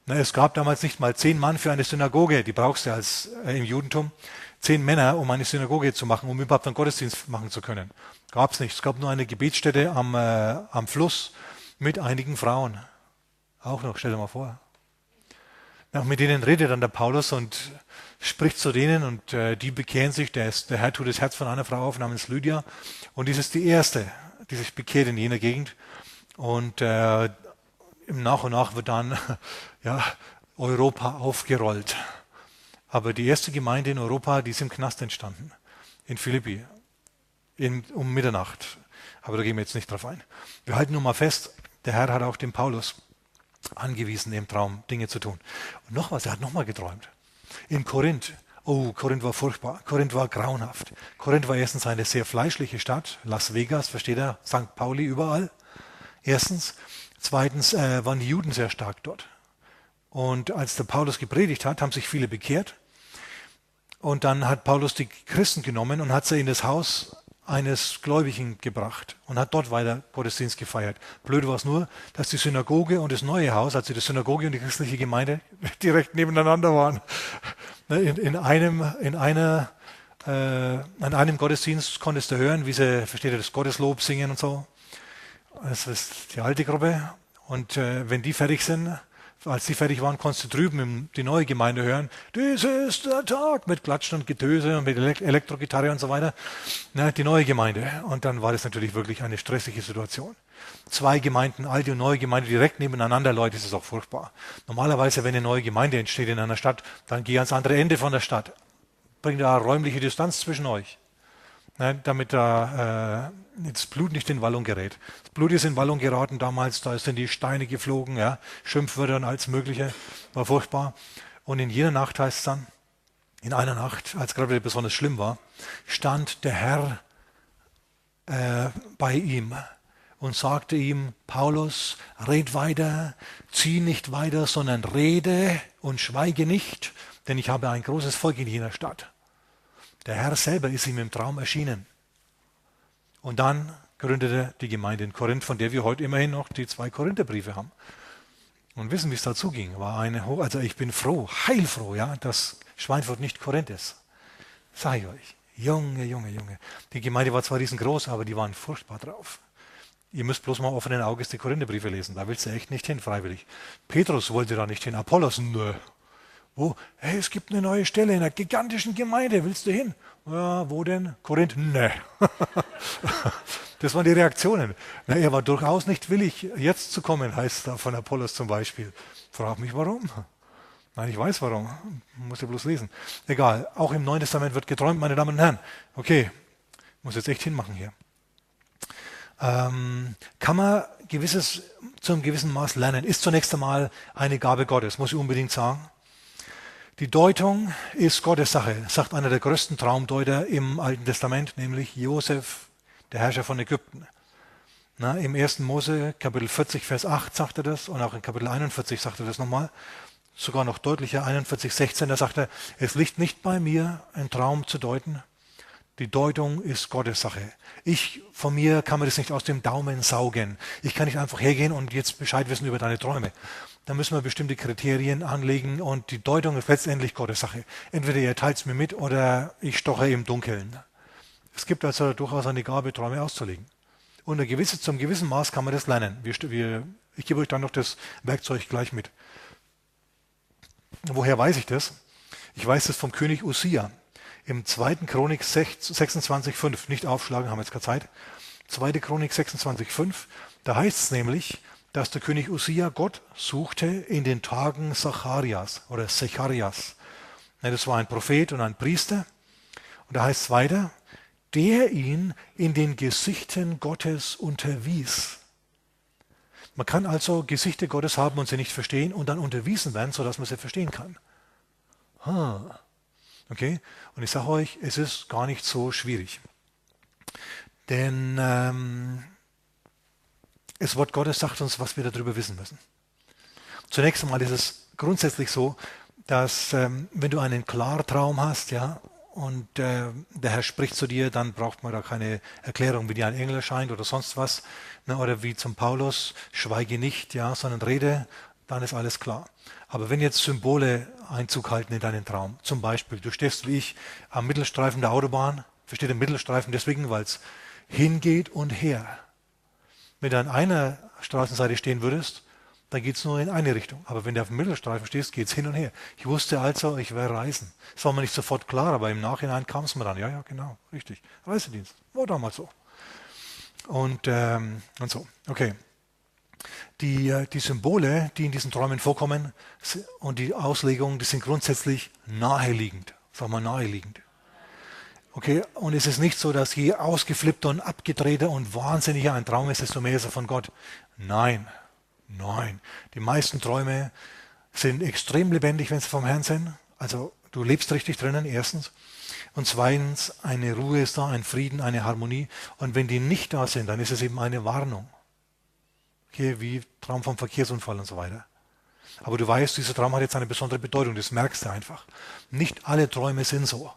Na, es gab damals nicht mal zehn Mann für eine Synagoge, die brauchst du als äh, im Judentum. Zehn Männer, um eine Synagoge zu machen, um überhaupt einen Gottesdienst machen zu können. Gab es nicht. Es gab nur eine Gebetsstätte am, äh, am Fluss mit einigen Frauen. Auch noch, stell dir mal vor. Ja, mit denen redet dann der Paulus und spricht zu denen und äh, die bekehren sich. Der, ist, der Herr tut das Herz von einer Frau auf namens Lydia und dies ist die erste, die sich bekehrt in jener Gegend. Und äh, im Nach und nach wird dann ja, Europa aufgerollt. Aber die erste Gemeinde in Europa, die ist im Knast entstanden, in Philippi, in, um Mitternacht. Aber da gehen wir jetzt nicht drauf ein. Wir halten nur mal fest, der Herr hat auch den Paulus angewiesen, im Traum Dinge zu tun. Und noch was, er hat nochmal geträumt. In Korinth, oh, Korinth war furchtbar, Korinth war grauenhaft. Korinth war erstens eine sehr fleischliche Stadt, Las Vegas, versteht er, St. Pauli überall. Erstens. Zweitens äh, waren die Juden sehr stark dort. Und als der Paulus gepredigt hat, haben sich viele bekehrt. Und dann hat Paulus die Christen genommen und hat sie in das Haus eines Gläubigen gebracht und hat dort weiter Gottesdienst gefeiert. Blöd war es nur, dass die Synagoge und das neue Haus, also die Synagoge und die christliche Gemeinde, direkt nebeneinander waren. Ne, in, in einem, in einer, äh, an einem Gottesdienst konntest du hören, wie sie, versteht ihr, das Gotteslob singen und so. Das ist die alte Gruppe. Und äh, wenn die fertig sind, als die fertig waren, konntest du drüben die neue Gemeinde hören. Dies ist der Tag mit Klatschen und Getöse und mit Elektrogitarre und so weiter. Ne, die neue Gemeinde. Und dann war das natürlich wirklich eine stressige Situation. Zwei Gemeinden, alte und neue Gemeinde direkt nebeneinander, Leute, ist auch furchtbar. Normalerweise, wenn eine neue Gemeinde entsteht in einer Stadt, dann geh ans andere Ende von der Stadt. Bring da räumliche Distanz zwischen euch. Ne, damit da äh, das Blut nicht in Wallung gerät. Das Blut ist in Wallung geraten damals, da sind die Steine geflogen, ja, Schimpfwörter und alles Mögliche, war furchtbar. Und in jener Nacht heißt es dann, in einer Nacht, als gerade besonders schlimm war, stand der Herr äh, bei ihm und sagte ihm, Paulus, red weiter, zieh nicht weiter, sondern rede und schweige nicht, denn ich habe ein großes Volk in jener Stadt. Der Herr selber ist ihm im Traum erschienen. Und dann gründete die Gemeinde in Korinth, von der wir heute immerhin noch die zwei Korintherbriefe haben. Und wissen, wie es dazu ging, war eine, also ich bin froh, heilfroh, ja, dass Schweinfurt nicht Korinth ist. Sag ich euch. Junge, Junge, Junge. Die Gemeinde war zwar riesengroß, aber die waren furchtbar drauf. Ihr müsst bloß mal offenen Auges die Korintherbriefe lesen. Da willst du echt nicht hin, freiwillig. Petrus wollte da nicht hin. Apollos, nö. Wo? Hey, es gibt eine neue Stelle in einer gigantischen Gemeinde. Willst du hin? Ja, wo denn? Korinth? Nee. das waren die Reaktionen. Na, er war durchaus nicht willig, jetzt zu kommen, heißt da von Apollos zum Beispiel. Frag mich warum. Nein, ich weiß warum. Muss ja bloß lesen. Egal. Auch im Neuen Testament wird geträumt, meine Damen und Herren. Okay. Muss jetzt echt hinmachen hier. Ähm, kann man gewisses, zu einem gewissen Maß lernen. Ist zunächst einmal eine Gabe Gottes, muss ich unbedingt sagen. Die Deutung ist Gottes Sache, sagt einer der größten Traumdeuter im Alten Testament, nämlich Josef, der Herrscher von Ägypten. Na, Im 1. Mose, Kapitel 40, Vers 8 sagt er das und auch in Kapitel 41 sagt er das nochmal, sogar noch deutlicher, 41, 16, da sagt er, es liegt nicht bei mir, einen Traum zu deuten. Die Deutung ist Gottes Sache. Ich von mir kann mir das nicht aus dem Daumen saugen. Ich kann nicht einfach hergehen und jetzt Bescheid wissen über deine Träume da müssen wir bestimmte Kriterien anlegen und die Deutung ist letztendlich Gottes Sache. Entweder ihr teilt es mir mit oder ich stoche im Dunkeln. Es gibt also durchaus eine Gabe, Träume auszulegen. Und gewisse, zum gewissen Maß kann man das lernen. Wir, wir, ich gebe euch dann noch das Werkzeug gleich mit. Woher weiß ich das? Ich weiß das vom König Usia. Im 2. Chronik 26,5, nicht aufschlagen, haben wir jetzt keine Zeit. 2. Chronik 26,5, da heißt es nämlich, dass der König Usia Gott suchte in den Tagen Zacharias oder Zecharias. Das war ein Prophet und ein Priester. Und da heißt es weiter, der ihn in den Gesichten Gottes unterwies. Man kann also Gesichter Gottes haben und sie nicht verstehen und dann unterwiesen werden, sodass man sie verstehen kann. Okay? Und ich sage euch, es ist gar nicht so schwierig. Denn ähm, das Wort Gottes sagt uns, was wir darüber wissen müssen. Zunächst einmal ist es grundsätzlich so, dass ähm, wenn du einen Klartraum hast, ja, und äh, der Herr spricht zu dir, dann braucht man da keine Erklärung, wie dir ein Engel erscheint oder sonst was, ne, oder wie zum Paulus, schweige nicht, ja, sondern rede, dann ist alles klar. Aber wenn jetzt Symbole Einzug halten in deinen Traum, zum Beispiel, du stehst wie ich am Mittelstreifen der Autobahn, versteht der Mittelstreifen deswegen, weil es hingeht und her. Wenn du an einer Straßenseite stehen würdest, dann geht es nur in eine Richtung. Aber wenn du auf dem Mittelstreifen stehst, geht es hin und her. Ich wusste also, ich werde reisen. Das war mir nicht sofort klar, aber im Nachhinein kam es mir dann. Ja, ja, genau, richtig. Reisedienst. War damals so. Und, ähm, und so. Okay. Die, äh, die Symbole, die in diesen Träumen vorkommen und die Auslegungen, die sind grundsätzlich naheliegend. Sagen wir naheliegend. Okay, und es ist nicht so, dass je ausgeflippter und abgedrehter und wahnsinniger ein Traum ist, desto mehr ist er von Gott. Nein, nein. Die meisten Träume sind extrem lebendig, wenn sie vom Herrn sind. Also du lebst richtig drinnen, erstens. Und zweitens, eine Ruhe ist da, ein Frieden, eine Harmonie. Und wenn die nicht da sind, dann ist es eben eine Warnung. Okay, wie Traum vom Verkehrsunfall und so weiter. Aber du weißt, dieser Traum hat jetzt eine besondere Bedeutung, das merkst du einfach. Nicht alle Träume sind so.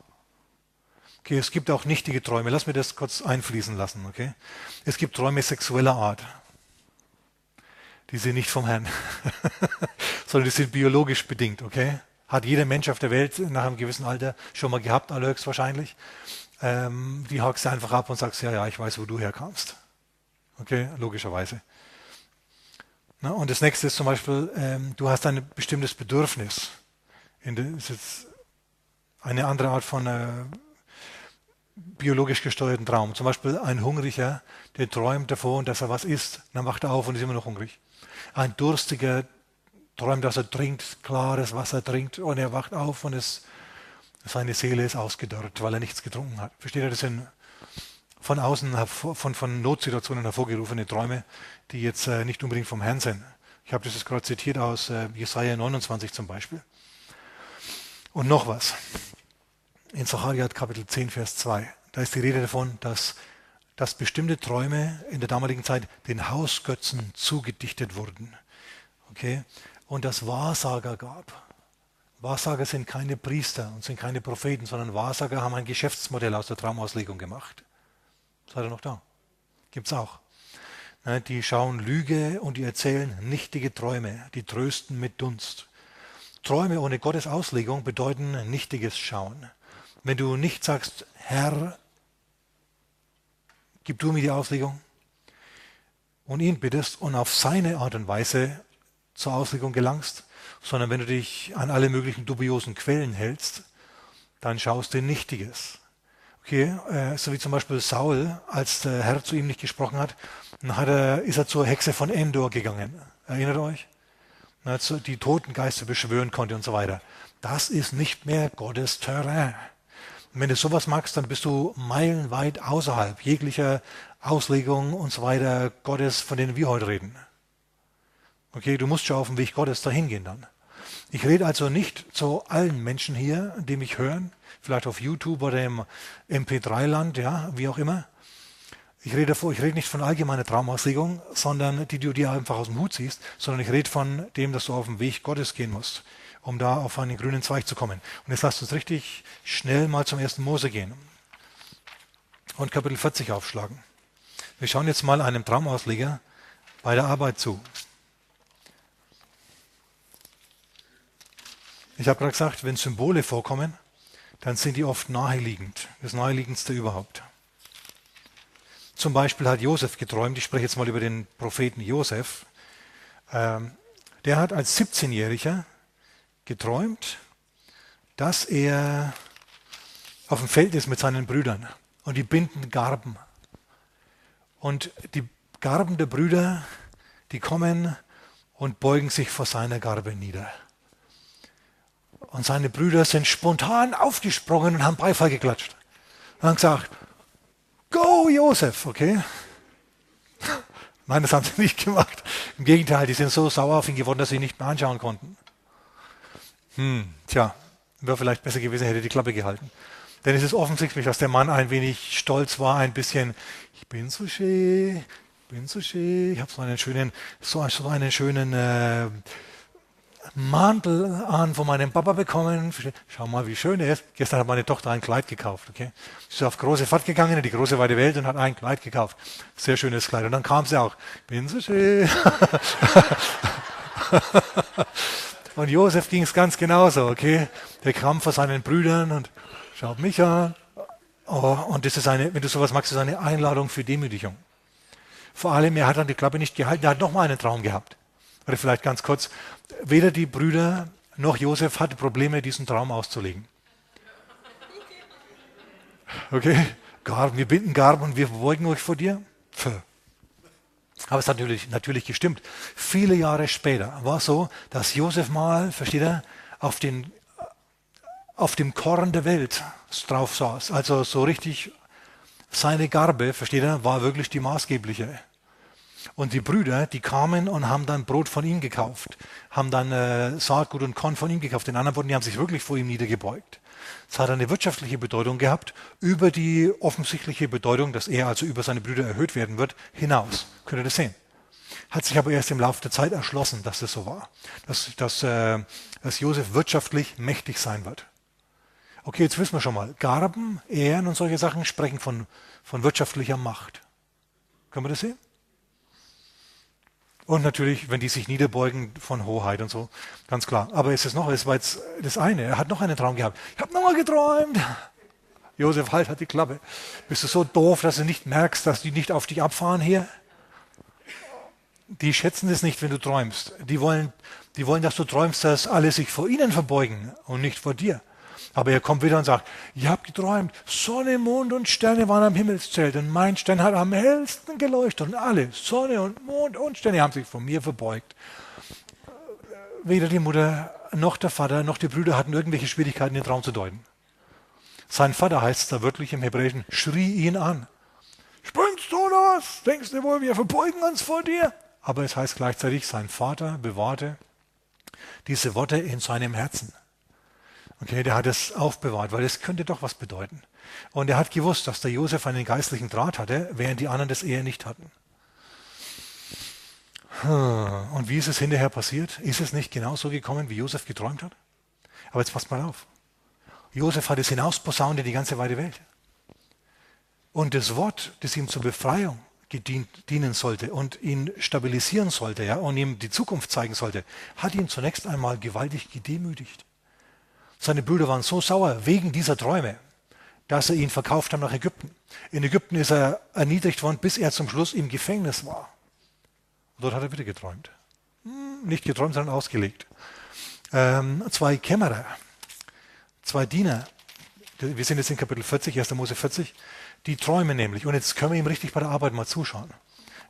Okay, es gibt auch nichtige Träume. Lass mir das kurz einfließen lassen. Okay? Es gibt Träume sexueller Art. Die sind nicht vom Herrn, sondern die sind biologisch bedingt. Okay? Hat jeder Mensch auf der Welt nach einem gewissen Alter schon mal gehabt, allerhöchstwahrscheinlich. Ähm, die hakst du einfach ab und sagst, ja, ja, ich weiß, wo du herkamst. Okay, logischerweise. Na, und das nächste ist zum Beispiel, ähm, du hast ein bestimmtes Bedürfnis. In das ist jetzt eine andere Art von äh, biologisch gesteuerten Traum. Zum Beispiel ein Hungriger, der träumt davon, dass er was isst. Dann wacht er auf und ist immer noch hungrig. Ein Durstiger träumt, dass er trinkt, klares Wasser trinkt und er wacht auf und es, seine Seele ist ausgedörrt, weil er nichts getrunken hat. Versteht ihr, das sind von außen, von, von Notsituationen hervorgerufene Träume, die jetzt äh, nicht unbedingt vom Herrn sind. Ich habe das jetzt gerade zitiert aus äh, Jesaja 29 zum Beispiel. Und noch was. In Zacharia Kapitel 10, Vers 2. Da ist die Rede davon, dass, dass bestimmte Träume in der damaligen Zeit den Hausgötzen zugedichtet wurden. Okay? Und dass Wahrsager gab. Wahrsager sind keine Priester und sind keine Propheten, sondern Wahrsager haben ein Geschäftsmodell aus der Traumauslegung gemacht. Seid ihr noch da? Gibt es auch. Die schauen Lüge und die erzählen nichtige Träume, die trösten mit Dunst. Träume ohne Gottes Auslegung bedeuten nichtiges Schauen. Wenn du nicht sagst, Herr, gib du mir die Auslegung und ihn bittest und auf seine Art und Weise zur Auslegung gelangst, sondern wenn du dich an alle möglichen dubiosen Quellen hältst, dann schaust du Nichtiges. Okay, äh, so wie zum Beispiel Saul, als der Herr zu ihm nicht gesprochen hat, dann hat er, ist er zur Hexe von Endor gegangen. Erinnert euch? die Totengeister beschwören konnte und so weiter. Das ist nicht mehr Gottes Terrain. Und wenn du sowas magst, dann bist du meilenweit außerhalb jeglicher Auslegung und so weiter Gottes, von denen wir heute reden. Okay, du musst schon auf dem Weg Gottes dahin gehen dann. Ich rede also nicht zu allen Menschen hier, die mich hören, vielleicht auf YouTube oder im MP3-Land, ja, wie auch immer. Ich rede, davor, ich rede nicht von allgemeiner Traumauslegung, sondern die du dir einfach aus dem Hut siehst, sondern ich rede von dem, dass du auf dem Weg Gottes gehen musst, um da auf einen grünen Zweig zu kommen. Und jetzt lasst uns richtig schnell mal zum ersten Mose gehen und Kapitel 40 aufschlagen. Wir schauen jetzt mal einem Traumausleger bei der Arbeit zu. Ich habe gerade gesagt, wenn Symbole vorkommen, dann sind die oft naheliegend. Das naheliegendste überhaupt. Zum Beispiel hat Josef geträumt, ich spreche jetzt mal über den Propheten Josef. Ähm, der hat als 17-Jähriger geträumt, dass er auf dem Feld ist mit seinen Brüdern und die binden Garben. Und die Garben der Brüder, die kommen und beugen sich vor seiner Garbe nieder. Und seine Brüder sind spontan aufgesprungen und haben Beifall geklatscht. Und haben gesagt, Go Josef, okay? Nein, das haben sie nicht gemacht. Im Gegenteil, die sind so sauer auf ihn geworden, dass sie ihn nicht mehr anschauen konnten. Hm, tja, wäre vielleicht besser gewesen, hätte die Klappe gehalten. Denn es ist offensichtlich, dass der Mann ein wenig stolz war, ein bisschen, ich bin so schön, ich bin so schön, ich habe so einen schönen, so, einen schönen äh, Mantel an von meinem Papa bekommen. Schau mal, wie schön er ist. Gestern hat meine Tochter ein Kleid gekauft. Okay? Sie ist auf große Fahrt gegangen in die große weite Welt und hat ein Kleid gekauft. Sehr schönes Kleid. Und dann kam sie auch. Bin so schön. und Josef ging es ganz genauso. Okay? Der kam vor seinen Brüdern und schaut mich an. Oh, und das ist eine, wenn du sowas magst, ist eine Einladung für Demütigung. Vor allem, er hat dann die Klappe nicht gehalten, er hat nochmal einen Traum gehabt. Oder vielleicht ganz kurz, weder die Brüder noch Josef hatte Probleme, diesen Traum auszulegen. Okay, Garben, wir binden Garben und wir beugen euch vor dir. Pfff. Aber es hat natürlich, natürlich gestimmt. Viele Jahre später war es so, dass Josef mal, versteht er, auf, den, auf dem Korn der Welt drauf saß. Also so richtig seine Garbe, versteht er, war wirklich die maßgebliche. Und die Brüder, die kamen und haben dann Brot von ihm gekauft, haben dann äh, Saatgut und Korn von ihm gekauft. Den anderen Worten, die haben sich wirklich vor ihm niedergebeugt. Es hat eine wirtschaftliche Bedeutung gehabt, über die offensichtliche Bedeutung, dass er also über seine Brüder erhöht werden wird, hinaus. Könnt ihr das sehen? Hat sich aber erst im Laufe der Zeit erschlossen, dass das so war. Dass, dass, äh, dass Josef wirtschaftlich mächtig sein wird. Okay, jetzt wissen wir schon mal, Garben, Ehren und solche Sachen sprechen von, von wirtschaftlicher Macht. Können wir das sehen? Und natürlich, wenn die sich niederbeugen von Hoheit und so, ganz klar. Aber es ist noch, es war jetzt das eine. Er hat noch einen Traum gehabt. Ich habe nochmal geträumt. Josef, halt, hat die Klappe. Bist du so doof, dass du nicht merkst, dass die nicht auf dich abfahren hier? die schätzen es nicht, wenn du träumst. Die wollen, die wollen, dass du träumst, dass alle sich vor ihnen verbeugen und nicht vor dir. Aber er kommt wieder und sagt, ihr habt geträumt, Sonne, Mond und Sterne waren am Himmelszelt und mein Stern hat am hellsten geleuchtet und alle, Sonne und Mond und Sterne haben sich vor mir verbeugt. Weder die Mutter noch der Vater noch die Brüder hatten irgendwelche Schwierigkeiten, den Traum zu deuten. Sein Vater heißt es da wirklich im Hebräischen, schrie ihn an. Springst du was? Denkst du wohl, wir verbeugen uns vor dir? Aber es heißt gleichzeitig, sein Vater bewahrte diese Worte in seinem Herzen. Okay, der hat es aufbewahrt, weil es könnte doch was bedeuten. Und er hat gewusst, dass der Josef einen geistlichen Draht hatte, während die anderen das eher nicht hatten. Und wie ist es hinterher passiert? Ist es nicht genauso gekommen, wie Josef geträumt hat? Aber jetzt passt mal auf. Josef hat es hinausposaunt in die ganze weite Welt. Und das Wort, das ihm zur Befreiung gedient, dienen sollte und ihn stabilisieren sollte ja, und ihm die Zukunft zeigen sollte, hat ihn zunächst einmal gewaltig gedemütigt. Seine Brüder waren so sauer wegen dieser Träume, dass sie ihn verkauft haben nach Ägypten. In Ägypten ist er erniedrigt worden, bis er zum Schluss im Gefängnis war. Und dort hat er wieder geträumt. Hm, nicht geträumt, sondern ausgelegt. Ähm, zwei Kämmerer, zwei Diener, wir sind jetzt in Kapitel 40, 1. Mose 40, die träumen nämlich. Und jetzt können wir ihm richtig bei der Arbeit mal zuschauen,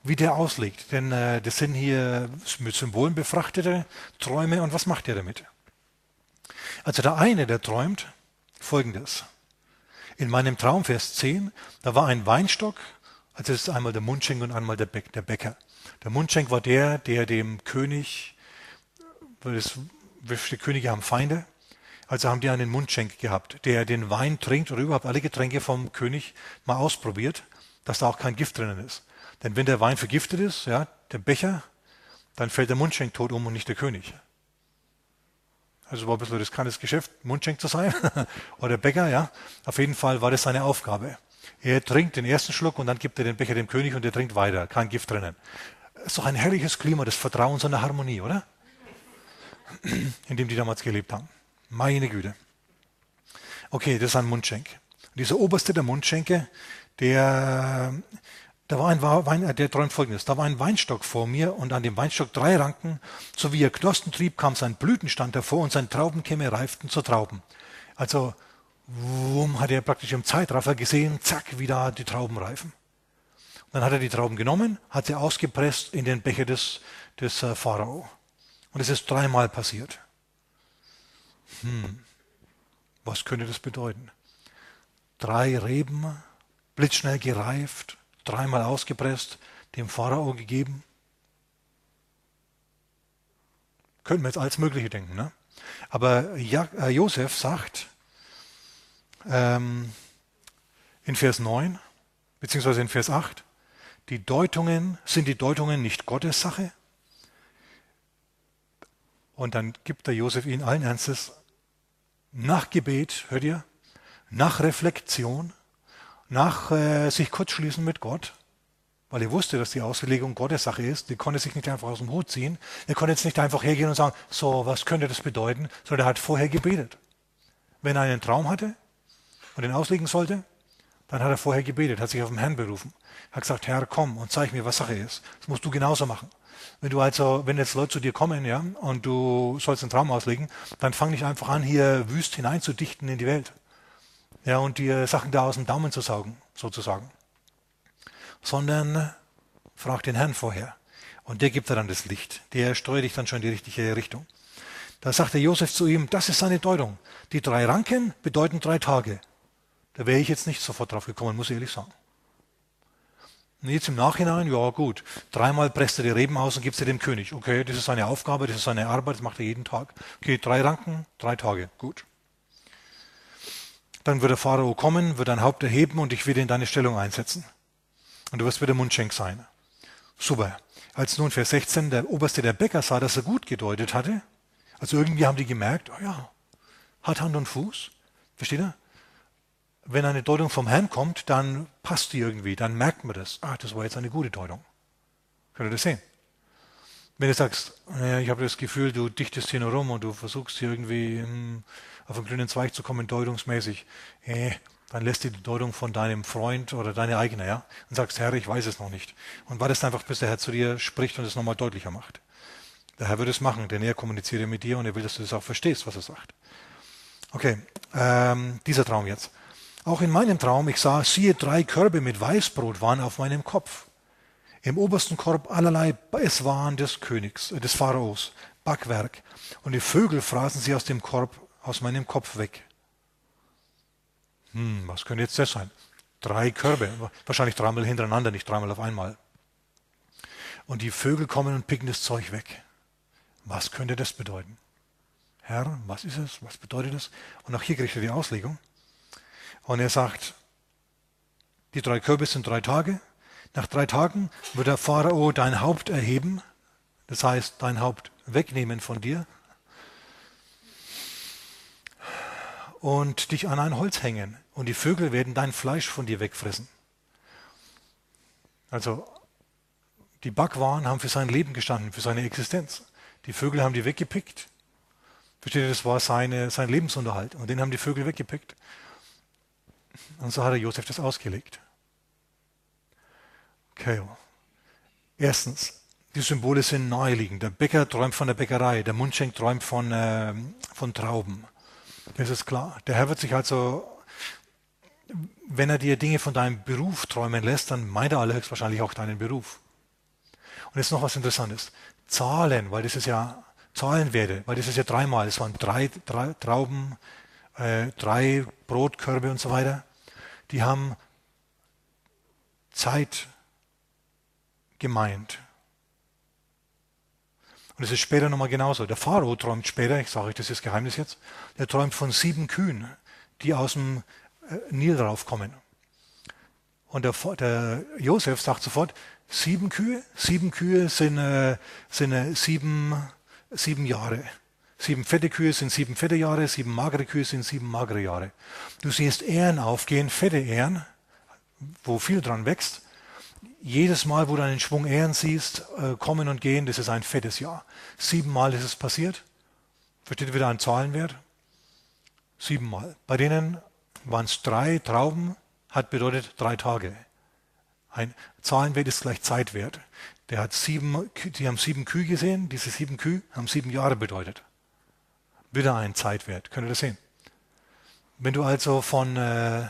wie der auslegt. Denn äh, das sind hier mit Symbolen befrachtete Träume. Und was macht er damit? Also der eine, der träumt folgendes. In meinem Traum, Vers 10, da war ein Weinstock, also das ist einmal der Mundschenk und einmal der, Bäcker. Der Mundschenk war der, der dem König, weil das, die Könige haben Feinde, also haben die einen Mundschenk gehabt, der den Wein trinkt oder überhaupt alle Getränke vom König mal ausprobiert, dass da auch kein Gift drinnen ist. Denn wenn der Wein vergiftet ist, ja, der Becher, dann fällt der Mundschenk tot um und nicht der König. Also war ein bisschen riskantes Geschäft, Mundschenk zu sein. Oder Bäcker, ja. Auf jeden Fall war das seine Aufgabe. Er trinkt den ersten Schluck und dann gibt er den Becher dem König und er trinkt weiter. Kein Gift drinnen. Ist doch ein herrliches Klima des Vertrauens und der Harmonie, oder? In dem die damals gelebt haben. Meine Güte. Okay, das ist ein Mundschenk. dieser oberste der Mundschenke, der da war ein Wein, äh, der träumt folgendes. Da war ein Weinstock vor mir und an dem Weinstock drei Ranken. So wie er Knospen trieb, kam sein Blütenstand hervor und sein Traubenkämme reiften zu Trauben. Also, wumm, hat er praktisch im Zeitraffer gesehen, zack, wie da die Trauben reifen. Und dann hat er die Trauben genommen, hat sie ausgepresst in den Becher des, des äh, Pharao. Und es ist dreimal passiert. Hm, was könnte das bedeuten? Drei Reben, blitzschnell gereift, dreimal ausgepresst, dem Pharao gegeben. Könnten wir jetzt alles Mögliche denken. Ne? Aber äh, Josef sagt ähm, in Vers 9, beziehungsweise in Vers 8, die Deutungen, sind die Deutungen nicht Gottes Sache? Und dann gibt der Josef ihnen allen Ernstes nach Gebet, hört ihr, nach Reflexion, nach äh, sich kurzschließen mit Gott, weil er wusste, dass die Auslegung Gottes Sache ist. Die konnte sich nicht einfach aus dem Hut ziehen. Er konnte jetzt nicht einfach hergehen und sagen, so, was könnte das bedeuten, sondern er hat vorher gebetet. Wenn er einen Traum hatte und ihn auslegen sollte, dann hat er vorher gebetet, hat sich auf den Herrn berufen, hat gesagt, Herr, komm und zeig mir, was Sache ist. Das musst du genauso machen. Wenn du also, wenn jetzt Leute zu dir kommen, ja, und du sollst einen Traum auslegen, dann fang nicht einfach an, hier wüst hineinzudichten in die Welt ja, und dir Sachen da aus dem Daumen zu saugen, sozusagen. Sondern frag den Herrn vorher. Und der gibt dir dann das Licht. Der steuert dich dann schon in die richtige Richtung. Da sagte Josef zu ihm, das ist seine Deutung. Die drei Ranken bedeuten drei Tage. Da wäre ich jetzt nicht sofort drauf gekommen, muss ich ehrlich sagen. Und jetzt im Nachhinein, ja gut, dreimal presst er die Reben aus und gibt sie dem König. Okay, das ist seine Aufgabe, das ist seine Arbeit, das macht er jeden Tag. Okay, drei Ranken, drei Tage, gut. Dann wird der Pharao kommen, wird dein Haupt erheben und dich wieder in deine Stellung einsetzen. Und du wirst wieder Mundschenk sein. Super. Als nun Vers 16 der Oberste der Bäcker sah, dass er gut gedeutet hatte, also irgendwie haben die gemerkt, oh ja, hat Hand und Fuß. Versteht ihr? Wenn eine Deutung vom Herrn kommt, dann passt die irgendwie, dann merkt man das. Ah, das war jetzt eine gute Deutung. Könnt ihr das sehen? Wenn du sagst, ich habe das Gefühl, du dichtest hier nur rum und du versuchst hier irgendwie hm, auf einen grünen Zweig zu kommen, deutungsmäßig, äh, Dann lässt du die Deutung von deinem Freund oder deine eigene, ja, und sagst, Herr, ich weiß es noch nicht. Und wartest einfach, bis der Herr zu dir spricht und es nochmal deutlicher macht. Der Herr wird es machen, denn er kommuniziert mit dir und er will, dass du es auch verstehst, was er sagt. Okay, ähm, dieser Traum jetzt. Auch in meinem Traum, ich sah, siehe, drei Körbe mit Weißbrot waren auf meinem Kopf. Im obersten Korb allerlei es waren des Königs, äh, des Pharaos, Backwerk. Und die Vögel fraßen sie aus dem Korb, aus meinem Kopf weg. Hm, was könnte jetzt das sein? Drei Körbe, wahrscheinlich dreimal hintereinander, nicht dreimal auf einmal. Und die Vögel kommen und picken das Zeug weg. Was könnte das bedeuten? Herr, was ist es? Was bedeutet das? Und auch hier kriegt er die Auslegung. Und er sagt, die drei Körbe sind drei Tage. Nach drei Tagen wird der Pharao dein Haupt erheben, das heißt dein Haupt wegnehmen von dir und dich an ein Holz hängen. Und die Vögel werden dein Fleisch von dir wegfressen. Also die Backwaren haben für sein Leben gestanden, für seine Existenz. Die Vögel haben die weggepickt. Versteht ihr, das war seine, sein Lebensunterhalt. Und den haben die Vögel weggepickt. Und so hat er Josef das ausgelegt. Okay. Erstens, die Symbole sind naheliegend. Der Bäcker träumt von der Bäckerei, der Mundschenk träumt von, äh, von Trauben. Das ist klar. Der Herr wird sich also, wenn er dir Dinge von deinem Beruf träumen lässt, dann meint er allerhöchstwahrscheinlich auch deinen Beruf. Und jetzt noch was Interessantes. Zahlen, weil das ist ja Zahlenwerte, weil das ist ja dreimal. Es waren drei, drei Trauben, äh, drei Brotkörbe und so weiter. Die haben Zeit gemeint. Und es ist später nochmal genauso. Der Pharao träumt später, ich sage euch das ist Geheimnis jetzt, der träumt von sieben Kühen, die aus dem äh, Nil raufkommen. Und der, der Josef sagt sofort, sieben Kühe, sieben Kühe sind, äh, sind äh, sieben, sieben Jahre. Sieben fette Kühe sind sieben fette Jahre, sieben magere Kühe sind sieben magere Jahre. Du siehst Ähren aufgehen, fette Ähren, wo viel dran wächst. Jedes Mal, wo du einen Schwung Ähren siehst, äh, kommen und gehen, das ist ein fettes Jahr. Siebenmal ist es passiert. Versteht wieder ein Zahlenwert? Siebenmal. Bei denen waren es drei Trauben, hat bedeutet drei Tage. Ein Zahlenwert ist gleich Zeitwert. Der hat sieben, die haben sieben Kühe gesehen, diese sieben Kühe haben sieben Jahre bedeutet wieder ein Zeitwert. Könnt ihr das sehen? Wenn du also von äh,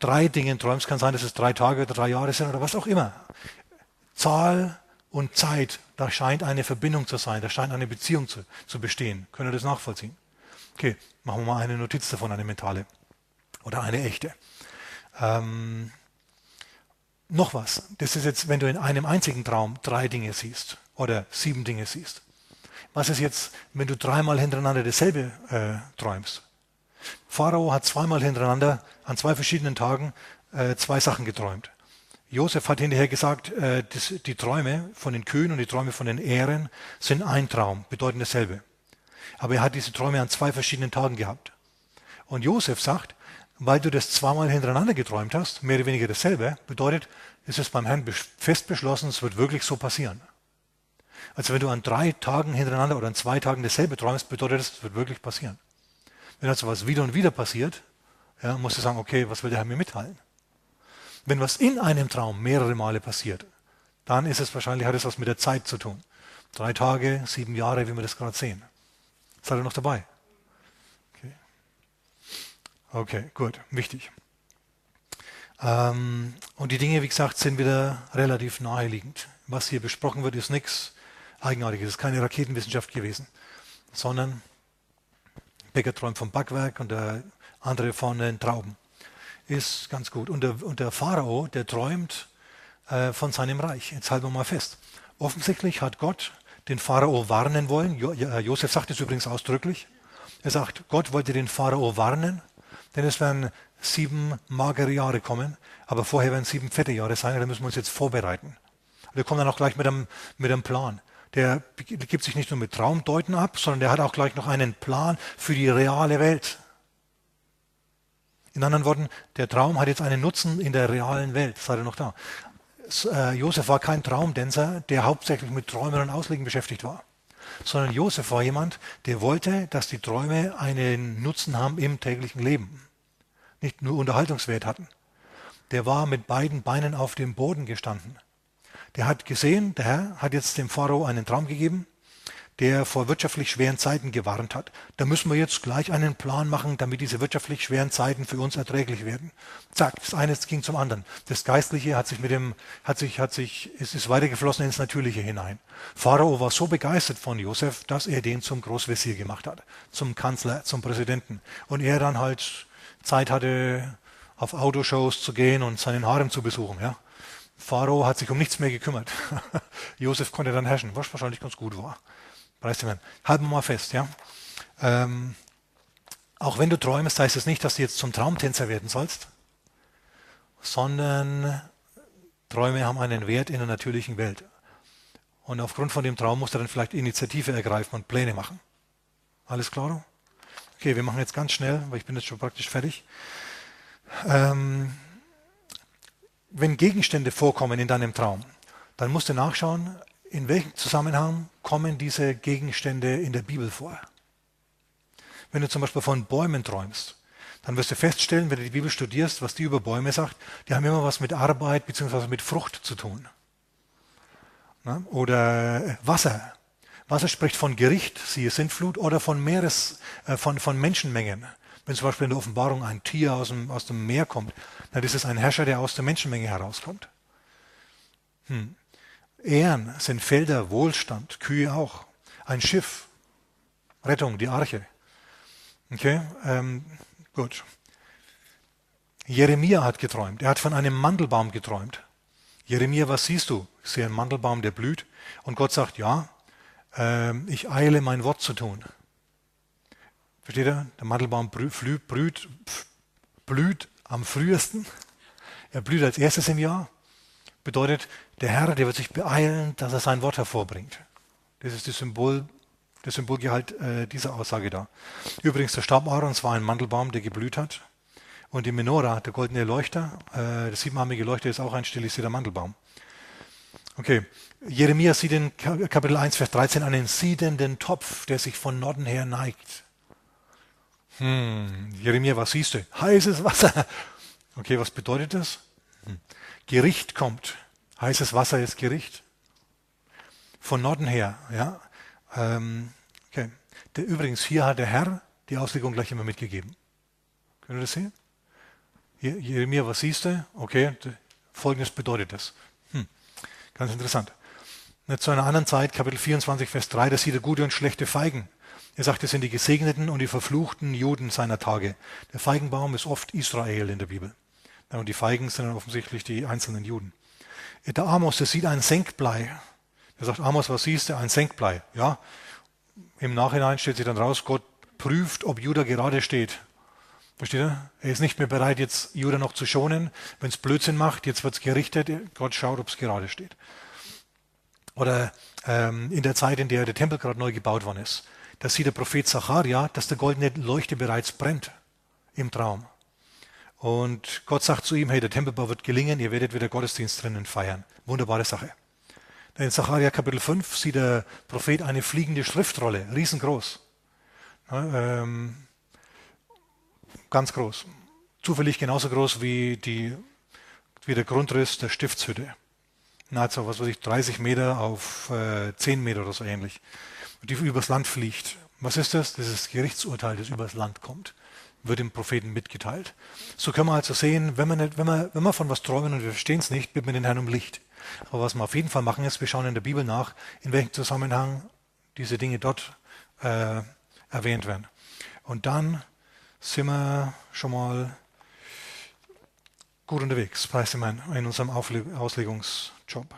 drei Dingen träumst, kann sein, dass es drei Tage oder drei Jahre sind oder was auch immer. Zahl und Zeit, da scheint eine Verbindung zu sein, da scheint eine Beziehung zu, zu bestehen. Könnt ihr das nachvollziehen? Okay, machen wir mal eine Notiz davon, eine mentale oder eine echte. Ähm, noch was. Das ist jetzt, wenn du in einem einzigen Traum drei Dinge siehst oder sieben Dinge siehst. Was ist jetzt, wenn du dreimal hintereinander dasselbe äh, träumst? Pharao hat zweimal hintereinander an zwei verschiedenen Tagen äh, zwei Sachen geträumt. Josef hat hinterher gesagt, äh, das, die Träume von den Kühen und die Träume von den Ähren sind ein Traum, bedeuten dasselbe. Aber er hat diese Träume an zwei verschiedenen Tagen gehabt. Und Josef sagt, weil du das zweimal hintereinander geträumt hast, mehr oder weniger dasselbe, bedeutet, es ist beim Herrn fest beschlossen, es wird wirklich so passieren. Also wenn du an drei Tagen hintereinander oder an zwei Tagen dasselbe träumst, bedeutet das, das wird wirklich passieren. Wenn also was wieder und wieder passiert, ja, musst du sagen, okay, was will der Herr mir mitteilen? Wenn was in einem Traum mehrere Male passiert, dann ist es wahrscheinlich, hat es was mit der Zeit zu tun. Drei Tage, sieben Jahre, wie wir das gerade sehen. Seid ihr noch dabei? Okay, okay gut, wichtig. Ähm, und die Dinge, wie gesagt, sind wieder relativ naheliegend. Was hier besprochen wird, ist nichts eigenartig. Es ist keine Raketenwissenschaft gewesen, sondern Becker träumt vom Backwerk und der andere von den Trauben. Ist ganz gut. Und der, und der Pharao, der träumt äh, von seinem Reich. Jetzt halten wir mal fest. Offensichtlich hat Gott den Pharao warnen wollen. Jo, Josef sagt es übrigens ausdrücklich. Er sagt, Gott wollte den Pharao warnen, denn es werden sieben magere Jahre kommen, aber vorher werden sieben fette Jahre sein, da müssen wir uns jetzt vorbereiten. Er kommt dann auch gleich mit einem, mit einem Plan der gibt sich nicht nur mit Traumdeuten ab, sondern der hat auch gleich noch einen Plan für die reale Welt. In anderen Worten, der Traum hat jetzt einen Nutzen in der realen Welt. Seid ihr noch da? Äh, Josef war kein Traumdänzer, der hauptsächlich mit Träumen und Auslegen beschäftigt war. sondern Josef war jemand, der wollte, dass die Träume einen Nutzen haben im täglichen Leben, nicht nur Unterhaltungswert hatten. Der war mit beiden Beinen auf dem Boden gestanden. Der hat gesehen, der Herr hat jetzt dem Pharao einen Traum gegeben der vor wirtschaftlich schweren Zeiten gewarnt hat. Da müssen wir jetzt gleich einen Plan machen, damit diese wirtschaftlich schweren Zeiten für uns erträglich werden. Zack, das eine ging zum anderen. Das Geistliche hat sich mit dem, hat sich, hat sich, es ist weitergeflossen ins Natürliche hinein. Pharao war so begeistert von Josef, dass er den zum Großvezier gemacht hat, zum Kanzler, zum Präsidenten. Und er dann halt Zeit hatte, auf Autoshows zu gehen und seinen Harem zu besuchen, ja. Pharao hat sich um nichts mehr gekümmert. Josef konnte dann herrschen, was wahrscheinlich ganz gut war. Halten wir mal fest, ja. Ähm, auch wenn du träumst, heißt es nicht, dass du jetzt zum Traumtänzer werden sollst, sondern Träume haben einen Wert in der natürlichen Welt. Und aufgrund von dem Traum musst du dann vielleicht Initiative ergreifen und Pläne machen. Alles klar? Okay, wir machen jetzt ganz schnell, weil ich bin jetzt schon praktisch fertig. Ähm, wenn Gegenstände vorkommen in deinem Traum, dann musst du nachschauen, in welchem Zusammenhang kommen diese Gegenstände in der Bibel vor? Wenn du zum Beispiel von Bäumen träumst, dann wirst du feststellen, wenn du die Bibel studierst, was die über Bäume sagt, die haben immer was mit Arbeit bzw. mit Frucht zu tun. Oder Wasser. Wasser spricht von Gericht, siehe Sintflut, oder von Meeres, äh, von, von Menschenmengen. Wenn zum Beispiel in der Offenbarung ein Tier aus dem, aus dem Meer kommt, dann ist es ein Herrscher, der aus der Menschenmenge herauskommt. Hm. Ehren sind Felder, Wohlstand, Kühe auch. Ein Schiff, Rettung, die Arche. Okay, ähm, gut. Jeremia hat geträumt. Er hat von einem Mandelbaum geträumt. Jeremia, was siehst du? Ich sehe einen Mandelbaum, der blüht. Und Gott sagt, ja, äh, ich eile mein Wort zu tun. Versteht ihr? Der Mandelbaum blüht, blüht, blüht am frühesten. Er blüht als erstes im Jahr. Bedeutet, der Herr, der wird sich beeilen, dass er sein Wort hervorbringt. Das ist das Symbol, das Symbolgehalt äh, dieser Aussage da. Übrigens, der Stab Aarons war ein Mandelbaum, der geblüht hat. Und die Menora, der goldene Leuchter, äh, das siebenarmige Leuchter ist auch ein stilisierter Mandelbaum. Okay, Jeremia sieht in Kapitel 1, Vers 13 einen siedenden Topf, der sich von Norden her neigt. Hm, Jeremia, was siehst du? Heißes Wasser. Okay, was bedeutet das? Hm. Gericht kommt. Heißes Wasser ist Gericht. Von Norden her. Ja. Ähm, okay. Der, übrigens, hier hat der Herr die Auslegung gleich immer mitgegeben. Können ihr das sehen? Hier, Jeremia, was siehst du? Okay, folgendes bedeutet das. Hm. Ganz interessant. Zu einer anderen Zeit, Kapitel 24, Vers 3, da sieht er gute und schlechte Feigen. Er sagt, das sind die gesegneten und die verfluchten Juden seiner Tage. Der Feigenbaum ist oft Israel in der Bibel. Und die Feigen sind dann offensichtlich die einzelnen Juden. Der Amos, der sieht ein Senkblei. Er sagt, Amos, was siehst du? Ein Senkblei. Ja. Im Nachhinein stellt sich dann raus, Gott prüft, ob Judah gerade steht. Versteht ihr? Er ist nicht mehr bereit, jetzt Judah noch zu schonen. Wenn es Blödsinn macht, jetzt wird es gerichtet. Gott schaut, ob es gerade steht. Oder ähm, in der Zeit, in der der Tempel gerade neu gebaut worden ist, da sieht der Prophet Zacharia, dass der goldene Leuchte bereits brennt im Traum. Und Gott sagt zu ihm, hey, der Tempelbau wird gelingen, ihr werdet wieder Gottesdienst drinnen feiern. Wunderbare Sache. In Sacharja Kapitel 5 sieht der Prophet eine fliegende Schriftrolle, riesengroß. Ja, ähm, ganz groß. Zufällig genauso groß wie, die, wie der Grundriss der Stiftshütte. Nahezu, was weiß ich, 30 Meter auf äh, 10 Meter oder so ähnlich. Die übers Land fliegt. Was ist das? Das ist das Gerichtsurteil, das übers Land kommt wird dem Propheten mitgeteilt. So können wir also sehen, wenn wir, nicht, wenn wir, wenn wir von was träumen und wir verstehen es nicht, bitten wir den Herrn um Licht. Aber was wir auf jeden Fall machen, ist, wir schauen in der Bibel nach, in welchem Zusammenhang diese Dinge dort äh, erwähnt werden. Und dann sind wir schon mal gut unterwegs, preis in unserem Auslegungsjob.